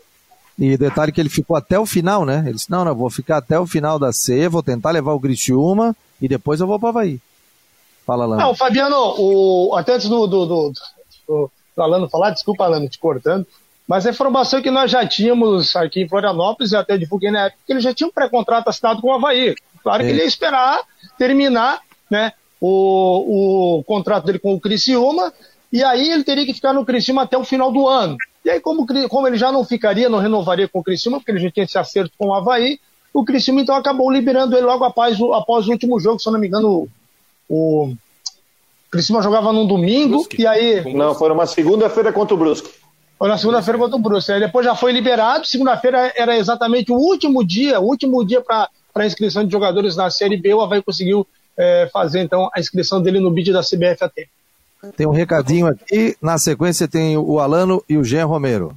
E detalhe que ele ficou até o final, né? Ele disse, não, não, vou ficar até o final da C, vou tentar levar o Criciúma e depois eu vou para Havaí. Fala, Alano. Não, Fabiano, o, até antes do, do, do, do, do Alano falar, desculpa, Alano, te cortando, mas a informação é que nós já tínhamos aqui em Florianópolis e até divulguei na época que ele já tinha um pré-contrato assinado com o Havaí. Claro é. que ele ia esperar terminar né, o, o contrato dele com o Criciúma e aí ele teria que ficar no Criciúma até o final do ano. E aí, como, como ele já não ficaria, não renovaria com o Criciúma, porque ele já tinha esse acerto com o Havaí, o Criciúma então acabou liberando ele logo após, após o último jogo, se eu não me engano, o, o Criciúma jogava num domingo, Brusque. e aí... Não, foi numa segunda-feira contra o Brusque. Foi na segunda-feira contra o Brusque. Aí depois já foi liberado, segunda-feira era exatamente o último dia, o último dia para a inscrição de jogadores na Série B, o Havaí conseguiu é, fazer então a inscrição dele no bid da CBF até. Tem um recadinho aqui, na sequência tem o Alano e o Jean Romero.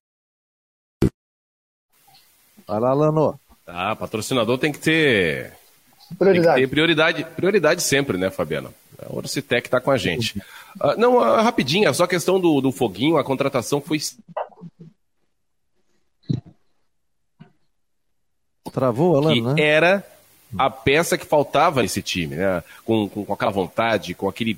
Vai lá, Lano. Ah, patrocinador tem que ter. Prioridade. Tem que ter prioridade, prioridade sempre, né, Fabiano? A Orcitec está com a gente. Uh, não, uh, rapidinho, só a questão do, do foguinho, a contratação foi. Travou, Alan, que né? era a peça que faltava nesse time, né? Com, com, com aquela vontade, com aquele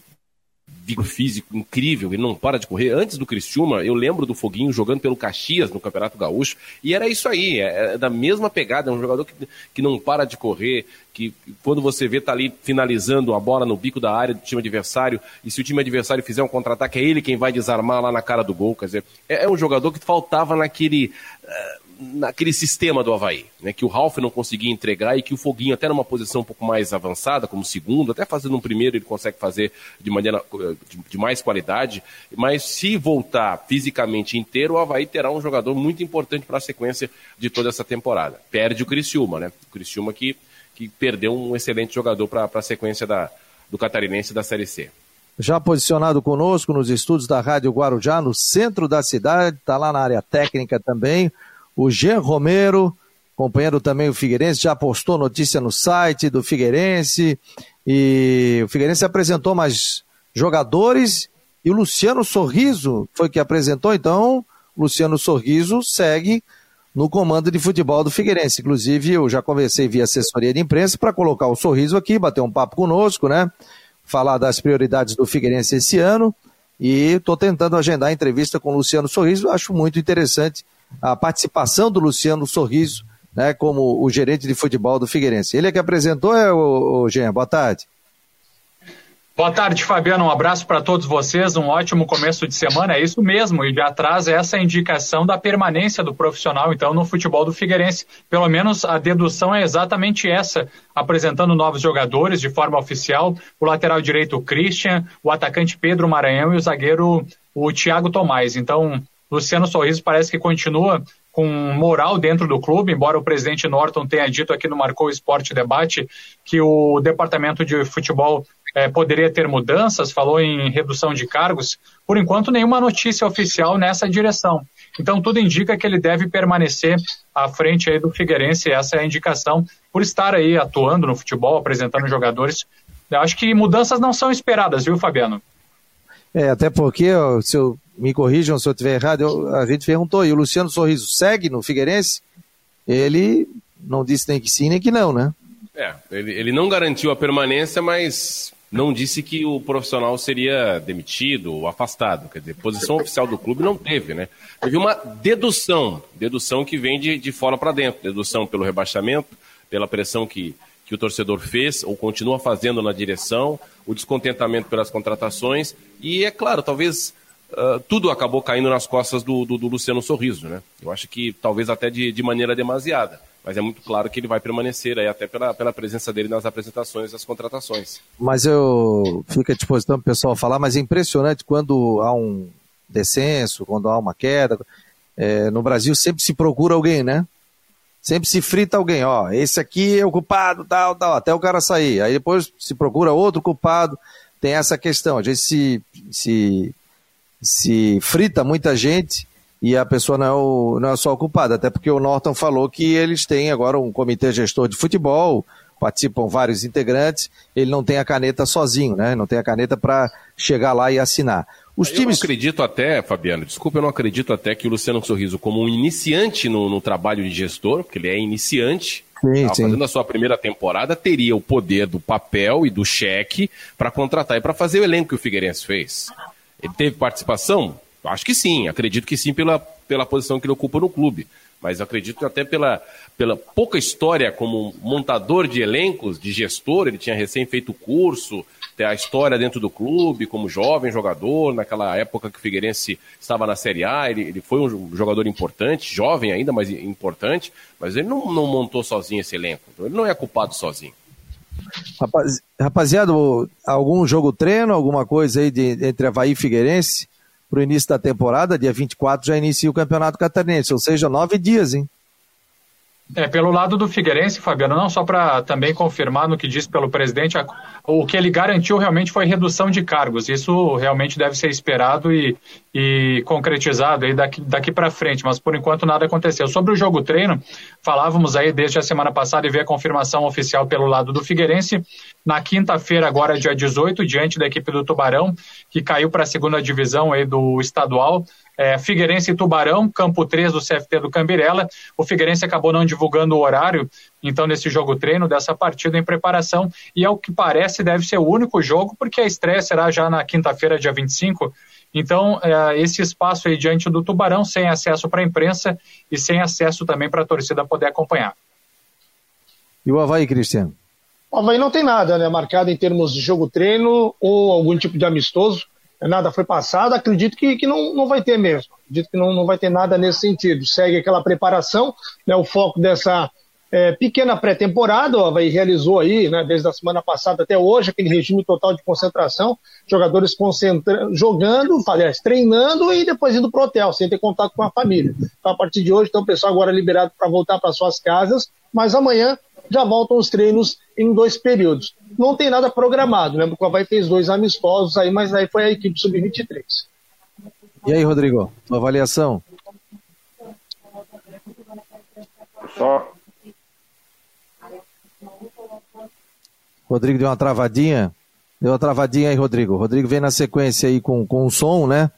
vigor físico incrível, ele não para de correr. Antes do Criciúma, eu lembro do Foguinho jogando pelo Caxias no Campeonato Gaúcho, e era isso aí, é, é da mesma pegada, é um jogador que, que não para de correr, que quando você vê tá ali finalizando a bola no bico da área do time adversário, e se o time adversário fizer um contra-ataque, é ele quem vai desarmar lá na cara do gol, quer dizer, é, é um jogador que faltava naquele... Uh, naquele sistema do Havaí, né, que o Ralf não conseguia entregar e que o Foguinho, até numa posição um pouco mais avançada, como segundo, até fazendo um primeiro, ele consegue fazer de maneira de, de, mais qualidade, mas se voltar fisicamente inteiro, o Havaí terá um jogador muito importante para a sequência de toda essa temporada. Perde o Criciúma, né? O Criciúma que, que perdeu um excelente jogador para a sequência da, do Catarinense da Série C. Já posicionado conosco nos estúdios da Rádio Guarujá, no centro da cidade, está lá na área técnica também, o Jean Romero, companheiro também o Figueirense, já postou notícia no site do Figueirense, e o Figueirense apresentou mais jogadores, e o Luciano Sorriso foi que apresentou, então Luciano Sorriso segue no comando de futebol do Figueirense. Inclusive, eu já conversei via assessoria de imprensa para colocar o Sorriso aqui, bater um papo conosco, né? Falar das prioridades do Figueirense esse ano. E estou tentando agendar a entrevista com o Luciano Sorriso. Acho muito interessante a participação do Luciano Sorriso, né, como o gerente de futebol do Figueirense. Ele é que apresentou, é o, o Jean? Boa tarde. Boa tarde, Fabiano. Um abraço para todos vocês. Um ótimo começo de semana. É isso mesmo. E já traz essa indicação da permanência do profissional, então, no futebol do Figueirense. Pelo menos a dedução é exatamente essa. Apresentando novos jogadores de forma oficial. O lateral direito, o Christian, o atacante Pedro Maranhão e o zagueiro, o Thiago Tomás. Então, Luciano Sorriso parece que continua com moral dentro do clube, embora o presidente Norton tenha dito aqui no Marcou Esporte Debate que o departamento de futebol é, poderia ter mudanças, falou em redução de cargos. Por enquanto, nenhuma notícia oficial nessa direção. Então, tudo indica que ele deve permanecer à frente aí do Figueirense, essa é a indicação, por estar aí atuando no futebol, apresentando jogadores. Eu acho que mudanças não são esperadas, viu, Fabiano? É, até porque, se eu, me corrijam se eu estiver errado, eu, a gente perguntou, e o Luciano Sorriso segue no Figueirense? Ele não disse nem que sim, nem que não, né? É, ele, ele não garantiu a permanência, mas não disse que o profissional seria demitido ou afastado. Quer dizer, posição oficial do clube não teve, né? Teve uma dedução, dedução que vem de, de fora para dentro, dedução pelo rebaixamento, pela pressão que, que o torcedor fez ou continua fazendo na direção, o descontentamento pelas contratações e, é claro, talvez uh, tudo acabou caindo nas costas do, do, do, Luciano Sorriso, né? Eu acho que talvez até de, de maneira demasiada, mas é muito claro que ele vai permanecer aí até pela, pela presença dele nas apresentações das contratações. Mas eu fico à disposição para o pessoal falar, mas é impressionante quando há um descenso, quando há uma queda. É, no Brasil sempre se procura alguém, né? sempre se frita alguém, ó, esse aqui é o culpado, tal, tal, até o cara sair. Aí depois se procura outro culpado, tem essa questão. A gente se, se, se frita muita gente e a pessoa não é, o, não é só o culpado, até porque o Norton falou que eles têm agora um comitê gestor de futebol, participam vários integrantes, ele não tem a caneta sozinho, né? Não tem a caneta para chegar lá e assinar. Os eu times... acredito até, Fabiano, desculpa, eu não acredito até que o Luciano Sorriso, como um iniciante no, no trabalho de gestor, porque ele é iniciante, sim, sim. fazendo a sua primeira temporada, teria o poder do papel e do cheque para contratar e para fazer o elenco que o Figueirense fez. Ele teve participação? Acho que sim, acredito que sim pela, pela posição que ele ocupa no clube. mas acredito até pela, pela pouca história como montador de elencos, de gestor, ele tinha recém feito curso, a história dentro do clube, como jovem jogador, naquela época que o Figueirense estava na Série A, ele, ele foi um jogador importante, jovem ainda, mas importante, mas ele não, não montou sozinho esse elenco, então ele não é culpado sozinho. Rapaz, rapaziada, algum jogo treino, alguma coisa aí de, entre Havaí e Figueirense? para o início da temporada, dia 24 já inicia o Campeonato Catarinense, ou seja, nove dias, hein? É, pelo lado do Figueirense, Fabiano, não só para também confirmar no que disse pelo presidente, a, o que ele garantiu realmente foi redução de cargos. Isso realmente deve ser esperado e, e concretizado aí daqui, daqui para frente, mas por enquanto nada aconteceu. Sobre o jogo treino, falávamos aí desde a semana passada e veio a confirmação oficial pelo lado do Figueirense. Na quinta-feira, agora dia 18, diante da equipe do Tubarão, que caiu para a segunda divisão aí do estadual, é, Figueirense e Tubarão, campo 3 do CFT do Cambirela. O Figueirense acabou não divulgando o horário, então, nesse jogo treino, dessa partida em preparação, e ao que parece deve ser o único jogo, porque a estreia será já na quinta-feira, dia 25. Então, é, esse espaço aí diante do Tubarão, sem acesso para a imprensa e sem acesso também para a torcida poder acompanhar. E o Havaí, Cristiano? O Havaí não tem nada né, marcado em termos de jogo treino ou algum tipo de amistoso nada foi passado, acredito que, que não, não vai ter mesmo. Acredito que não, não vai ter nada nesse sentido. Segue aquela preparação, né, o foco dessa é, pequena pré-temporada, o Havaí realizou aí, né, desde a semana passada até hoje, aquele regime total de concentração, jogadores concentrando, jogando, aliás, treinando e depois indo para o hotel, sem ter contato com a família. Então, a partir de hoje, então, o pessoal agora é liberado para voltar para suas casas, mas amanhã já voltam os treinos em dois períodos. Não tem nada programado, né? O Havaí fez dois amistosos aí, mas aí foi a equipe sub-23. E aí, Rodrigo, tua avaliação? Só. Rodrigo deu uma travadinha. Deu uma travadinha aí, Rodrigo. Rodrigo vem na sequência aí com, com o som, né?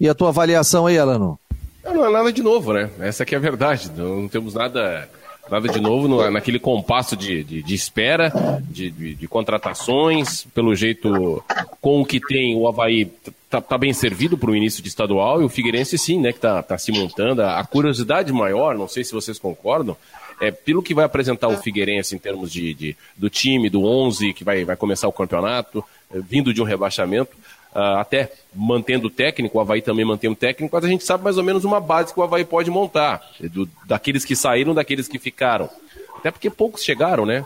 E a tua avaliação aí, Alano? Não é nada de novo, né? Essa aqui é a verdade. Não temos nada nada de novo no, naquele compasso de, de, de espera, de, de, de, contratações. Pelo jeito, com o que tem, o Havaí tá, tá bem servido para o início de estadual e o Figueirense sim, né, que tá, tá se montando. A curiosidade maior, não sei se vocês concordam, é pelo que vai apresentar o Figueirense em termos de, de do time, do 11 que vai, vai começar o campeonato, vindo de um rebaixamento uh, até mantendo o técnico, o Havaí também mantém o técnico, mas a gente sabe mais ou menos uma base que o Havaí pode montar, do, daqueles que saíram, daqueles que ficaram. Até porque poucos chegaram, né?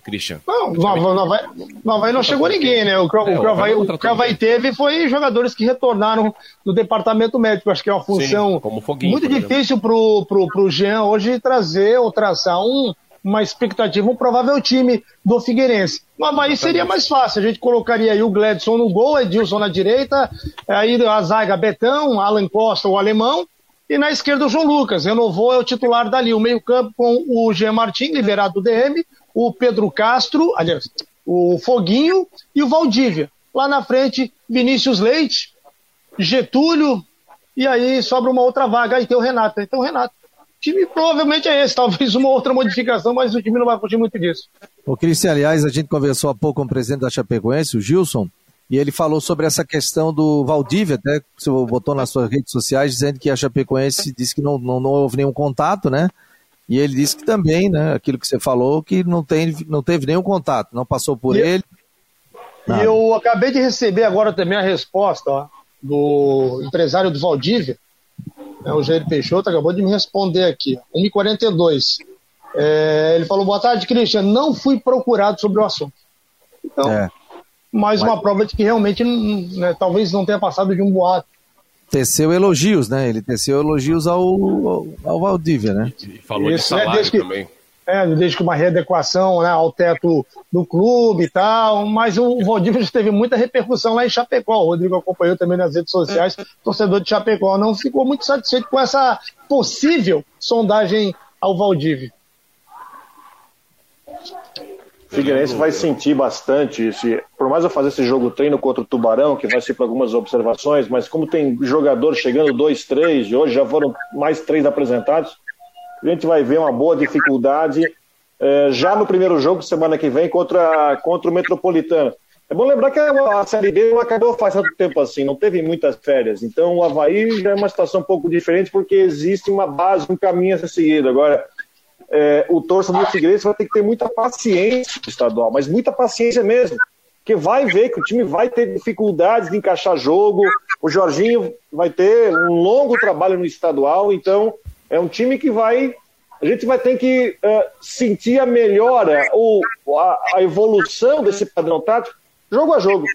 Christian. Não, no Havaí, no Havaí não chegou ninguém, né? O que, é, o, Havaí, o que o Havaí teve foi jogadores que retornaram do departamento médico. Acho que é uma função Sim, muito difícil para o Jean hoje trazer ou traçar um, uma expectativa, um provável time do Figueirense. No Havaí seria mais fácil, a gente colocaria aí o Gledson no gol, Edilson na direita, aí a zaga Betão, Alan Costa, o alemão, e na esquerda o João Lucas, renovou, é o titular dali, o meio campo com o Jean Martin, liberado do DM, o Pedro Castro, aliás, o Foguinho e o Valdívia. Lá na frente, Vinícius Leite, Getúlio, e aí sobra uma outra vaga, aí tem o Renato. Então, o Renato time provavelmente é esse, talvez uma outra modificação, mas o time não vai fugir muito disso. O Cristian, aliás, a gente conversou há pouco com o presidente da Chapecoense, o Gilson, e ele falou sobre essa questão do Valdívia, até você botou nas suas redes sociais, dizendo que a Chapecoense disse que não, não, não houve nenhum contato, né? E ele disse que também, né, aquilo que você falou, que não, tem, não teve nenhum contato, não passou por e ele. E eu acabei de receber agora também a resposta ó, do empresário do Valdívia, é, o Jair Peixoto acabou de me responder aqui. 1h42. É, ele falou: Boa tarde, Christian. Não fui procurado sobre o assunto. Então, é. mais Mas... uma prova de que realmente né, talvez não tenha passado de um boato. Teceu elogios, né? Ele teceu elogios ao, ao, ao Valdívia, né? E falou Isso, de né, salário né, também. É, desde que uma readequação né, ao teto do clube e tal, mas o Valdívia teve muita repercussão lá em Chapecó. O Rodrigo acompanhou também nas redes sociais. O torcedor de Chapecó não ficou muito satisfeito com essa possível sondagem ao Valdívia. Figueirense vai sentir bastante esse, por mais eu fazer esse jogo treino contra o Tubarão, que vai ser para algumas observações, mas como tem jogador chegando dois, três, e hoje já foram mais três apresentados, a gente vai ver uma boa dificuldade é, já no primeiro jogo, semana que vem, contra, contra o Metropolitano. É bom lembrar que a Série B não acabou faz tanto tempo assim, não teve muitas férias. Então o Havaí já é uma situação um pouco diferente porque existe uma base, um caminho a ser seguido. Agora, é, o torcedor do Figueirense vai ter que ter muita paciência no estadual, mas muita paciência mesmo. Porque vai ver que o time vai ter dificuldades de encaixar jogo, o Jorginho vai ter um longo trabalho no estadual, então é um time que vai. A gente vai ter que uh, sentir a melhora ou a, a evolução desse padrão tático jogo a jogo,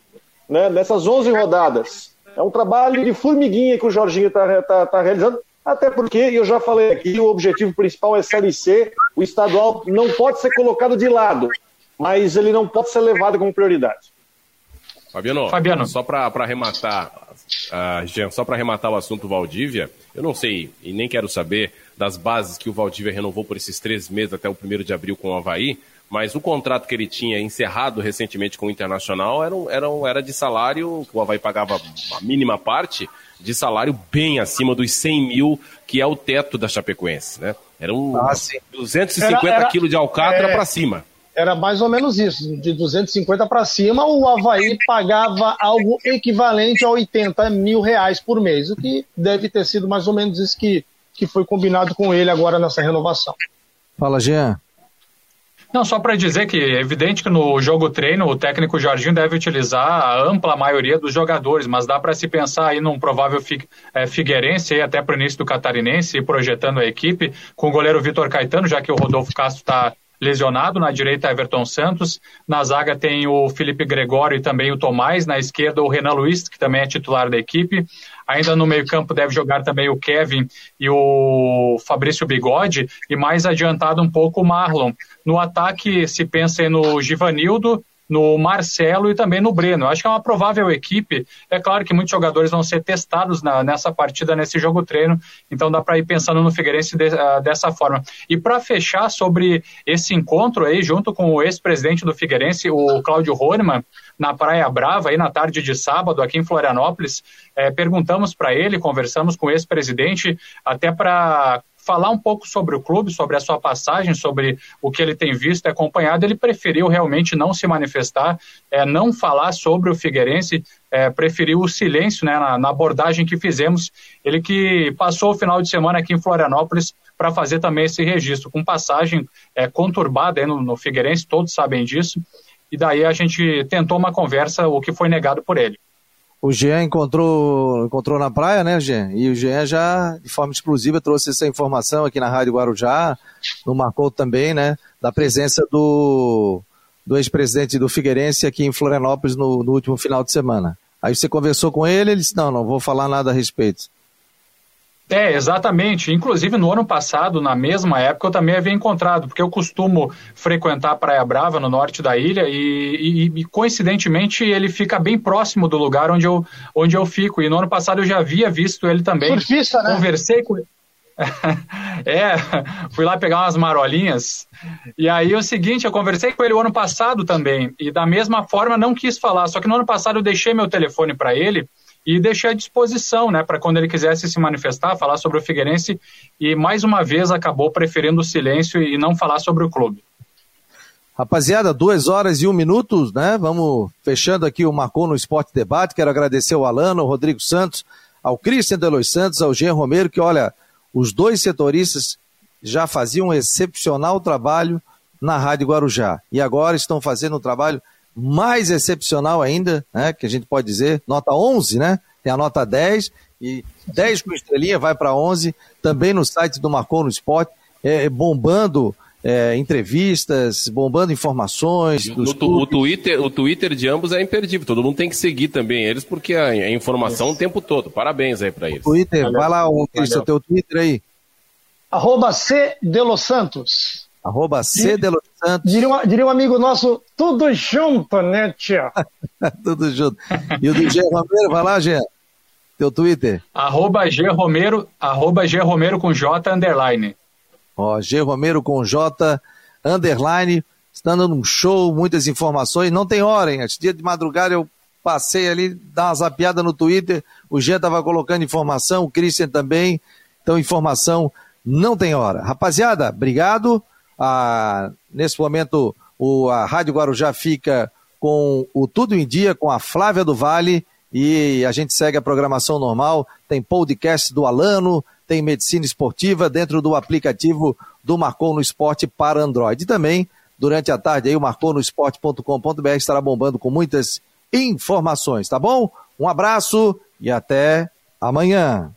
né? nessas 11 rodadas. É um trabalho de formiguinha que o Jorginho está tá, tá realizando, até porque, eu já falei aqui, o objetivo principal é Série C, o estadual não pode ser colocado de lado, mas ele não pode ser levado como prioridade. Fabiano, Fabiano. só para arrematar, uh, Jean, só para arrematar o assunto Valdívia, eu não sei e nem quero saber das bases que o Valdívia renovou por esses três meses até o primeiro de abril com o Havaí, mas o contrato que ele tinha encerrado recentemente com o Internacional era, era, era de salário, que o Havaí pagava a mínima parte, de salário bem acima dos 100 mil, que é o teto da Chapecoense, né? Eram ah, 250 era, era, quilos de alcatra é, para cima. Era mais ou menos isso, de 250 para cima, o Havaí pagava algo equivalente a 80 mil reais por mês, o que deve ter sido mais ou menos isso que, que foi combinado com ele agora nessa renovação. Fala, Jean. Não, só para dizer que é evidente que no jogo treino o técnico Jorginho deve utilizar a ampla maioria dos jogadores, mas dá para se pensar aí num provável é, Figueirense, aí até para o início do Catarinense, projetando a equipe, com o goleiro Vitor Caetano, já que o Rodolfo Castro está lesionado, na direita Everton Santos, na zaga tem o Felipe Gregório e também o Tomás, na esquerda o Renan Luiz, que também é titular da equipe, ainda no meio campo deve jogar também o Kevin e o Fabrício Bigode, e mais adiantado um pouco o Marlon. No ataque se pensa no Givanildo, no Marcelo e também no Breno. Acho que é uma provável equipe. É claro que muitos jogadores vão ser testados na, nessa partida, nesse jogo treino, então dá para ir pensando no Figueirense de, uh, dessa forma. E para fechar sobre esse encontro aí, junto com o ex-presidente do Figueirense, o Cláudio Horneman, na Praia Brava, aí na tarde de sábado, aqui em Florianópolis, é, perguntamos para ele, conversamos com o ex-presidente, até para falar um pouco sobre o clube, sobre a sua passagem, sobre o que ele tem visto e acompanhado, ele preferiu realmente não se manifestar, é, não falar sobre o Figueirense, é, preferiu o silêncio né, na, na, abordagem que fizemos. Ele que passou o final de semana aqui em Florianópolis para fazer também esse registro, com passagem é, conturbada no, no Figueirense, todos sabem disso, e daí a gente tentou uma conversa, o que foi negado por ele. O Jean encontrou, encontrou na praia, né, Jean? E o Jean já, de forma exclusiva, trouxe essa informação aqui na Rádio Guarujá, no Marcou também, né, da presença do, do ex-presidente do Figueirense aqui em Florianópolis no, no último final de semana. Aí você conversou com ele, ele disse, não, não vou falar nada a respeito. É, exatamente. Inclusive, no ano passado, na mesma época, eu também havia encontrado, porque eu costumo frequentar a Praia Brava, no norte da ilha, e, e, e, coincidentemente ele fica bem próximo do lugar onde eu, onde eu fico. E no ano passado eu já havia visto ele também. Surfista, né? Conversei com ele. é, fui lá pegar umas marolinhas. E aí é o seguinte, eu conversei com ele o ano passado também, e da mesma forma não quis falar, só que no ano passado eu deixei meu telefone para ele e deixei à disposição, né, para quando ele quisesse se manifestar, falar sobre o Figueirense, e mais uma vez acabou preferindo o silêncio e não falar sobre o clube. Rapaziada, duas horas e um minuto, né? Vamos fechando aqui o Marcou no Esporte Debate. Quero agradecer ao Alano, ao Rodrigo Santos, ao Cristian Delois Santos, ao Jean Romero, que olha, os dois setoristas já faziam um excepcional trabalho na Rádio Guarujá. E agora estão fazendo um trabalho mais excepcional ainda, né, que a gente pode dizer, nota 11, né? Tem a nota 10 e 10 com estrelinha vai para 11, também no site do Marcou no Esporte, é, bombando é, entrevistas, bombando informações. No, o, Twitter, o Twitter de ambos é imperdível, todo mundo tem que seguir também eles, porque a, a informação Isso. o tempo todo. Parabéns aí para eles. Twitter, Valeu. vai lá, o, o teu Twitter aí. Arroba C de Los Santos. Arroba C de Los Santos. Diria um, diria um amigo nosso, tudo junto, né, tia? tudo junto. E o do Gê Romero, vai lá, Gê. Teu Twitter. Arroba G Romero, arroba G Romero com J underline. Ó, G Romero com J underline. Está dando um show, muitas informações. Não tem hora, hein? Dia de madrugada eu passei ali, dar uma zapiada no Twitter. O G estava colocando informação, o Christian também. Então, informação não tem hora. Rapaziada, obrigado. Ah, nesse momento, o, a Rádio Guarujá fica com o Tudo em Dia, com a Flávia do Vale, e a gente segue a programação normal. Tem podcast do Alano, tem medicina esportiva dentro do aplicativo do Marcou no Esporte para Android. E também, durante a tarde, aí, o marconosport.com.br estará bombando com muitas informações, tá bom? Um abraço e até amanhã.